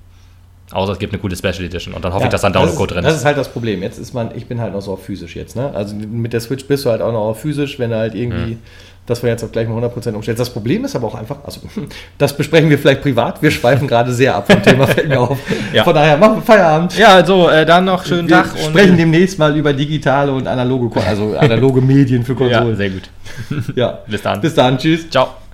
Außer es gibt eine gute Special Edition und dann hoffe ich, dass da ein Download-Code ist, drin Das ist. ist halt das Problem. Jetzt ist man, ich bin halt noch so auf physisch jetzt. Ne? Also mit der Switch bist du halt auch noch auf physisch, wenn du halt irgendwie, Mhm. dass wir jetzt auf gleich mal 100% umstellst. Das Problem ist aber auch einfach, also das besprechen wir vielleicht privat. Wir schweifen gerade sehr ab vom Thema, fällt mir auf. Ja. Von daher machen wir Feierabend. Ja, also äh, dann noch schönen wir Tag. sprechen demnächst mal über digitale und analoge, also analoge Medien für ja, Konsolen. sehr gut. Ja. Bis dann. Bis dann, tschüss. Ciao.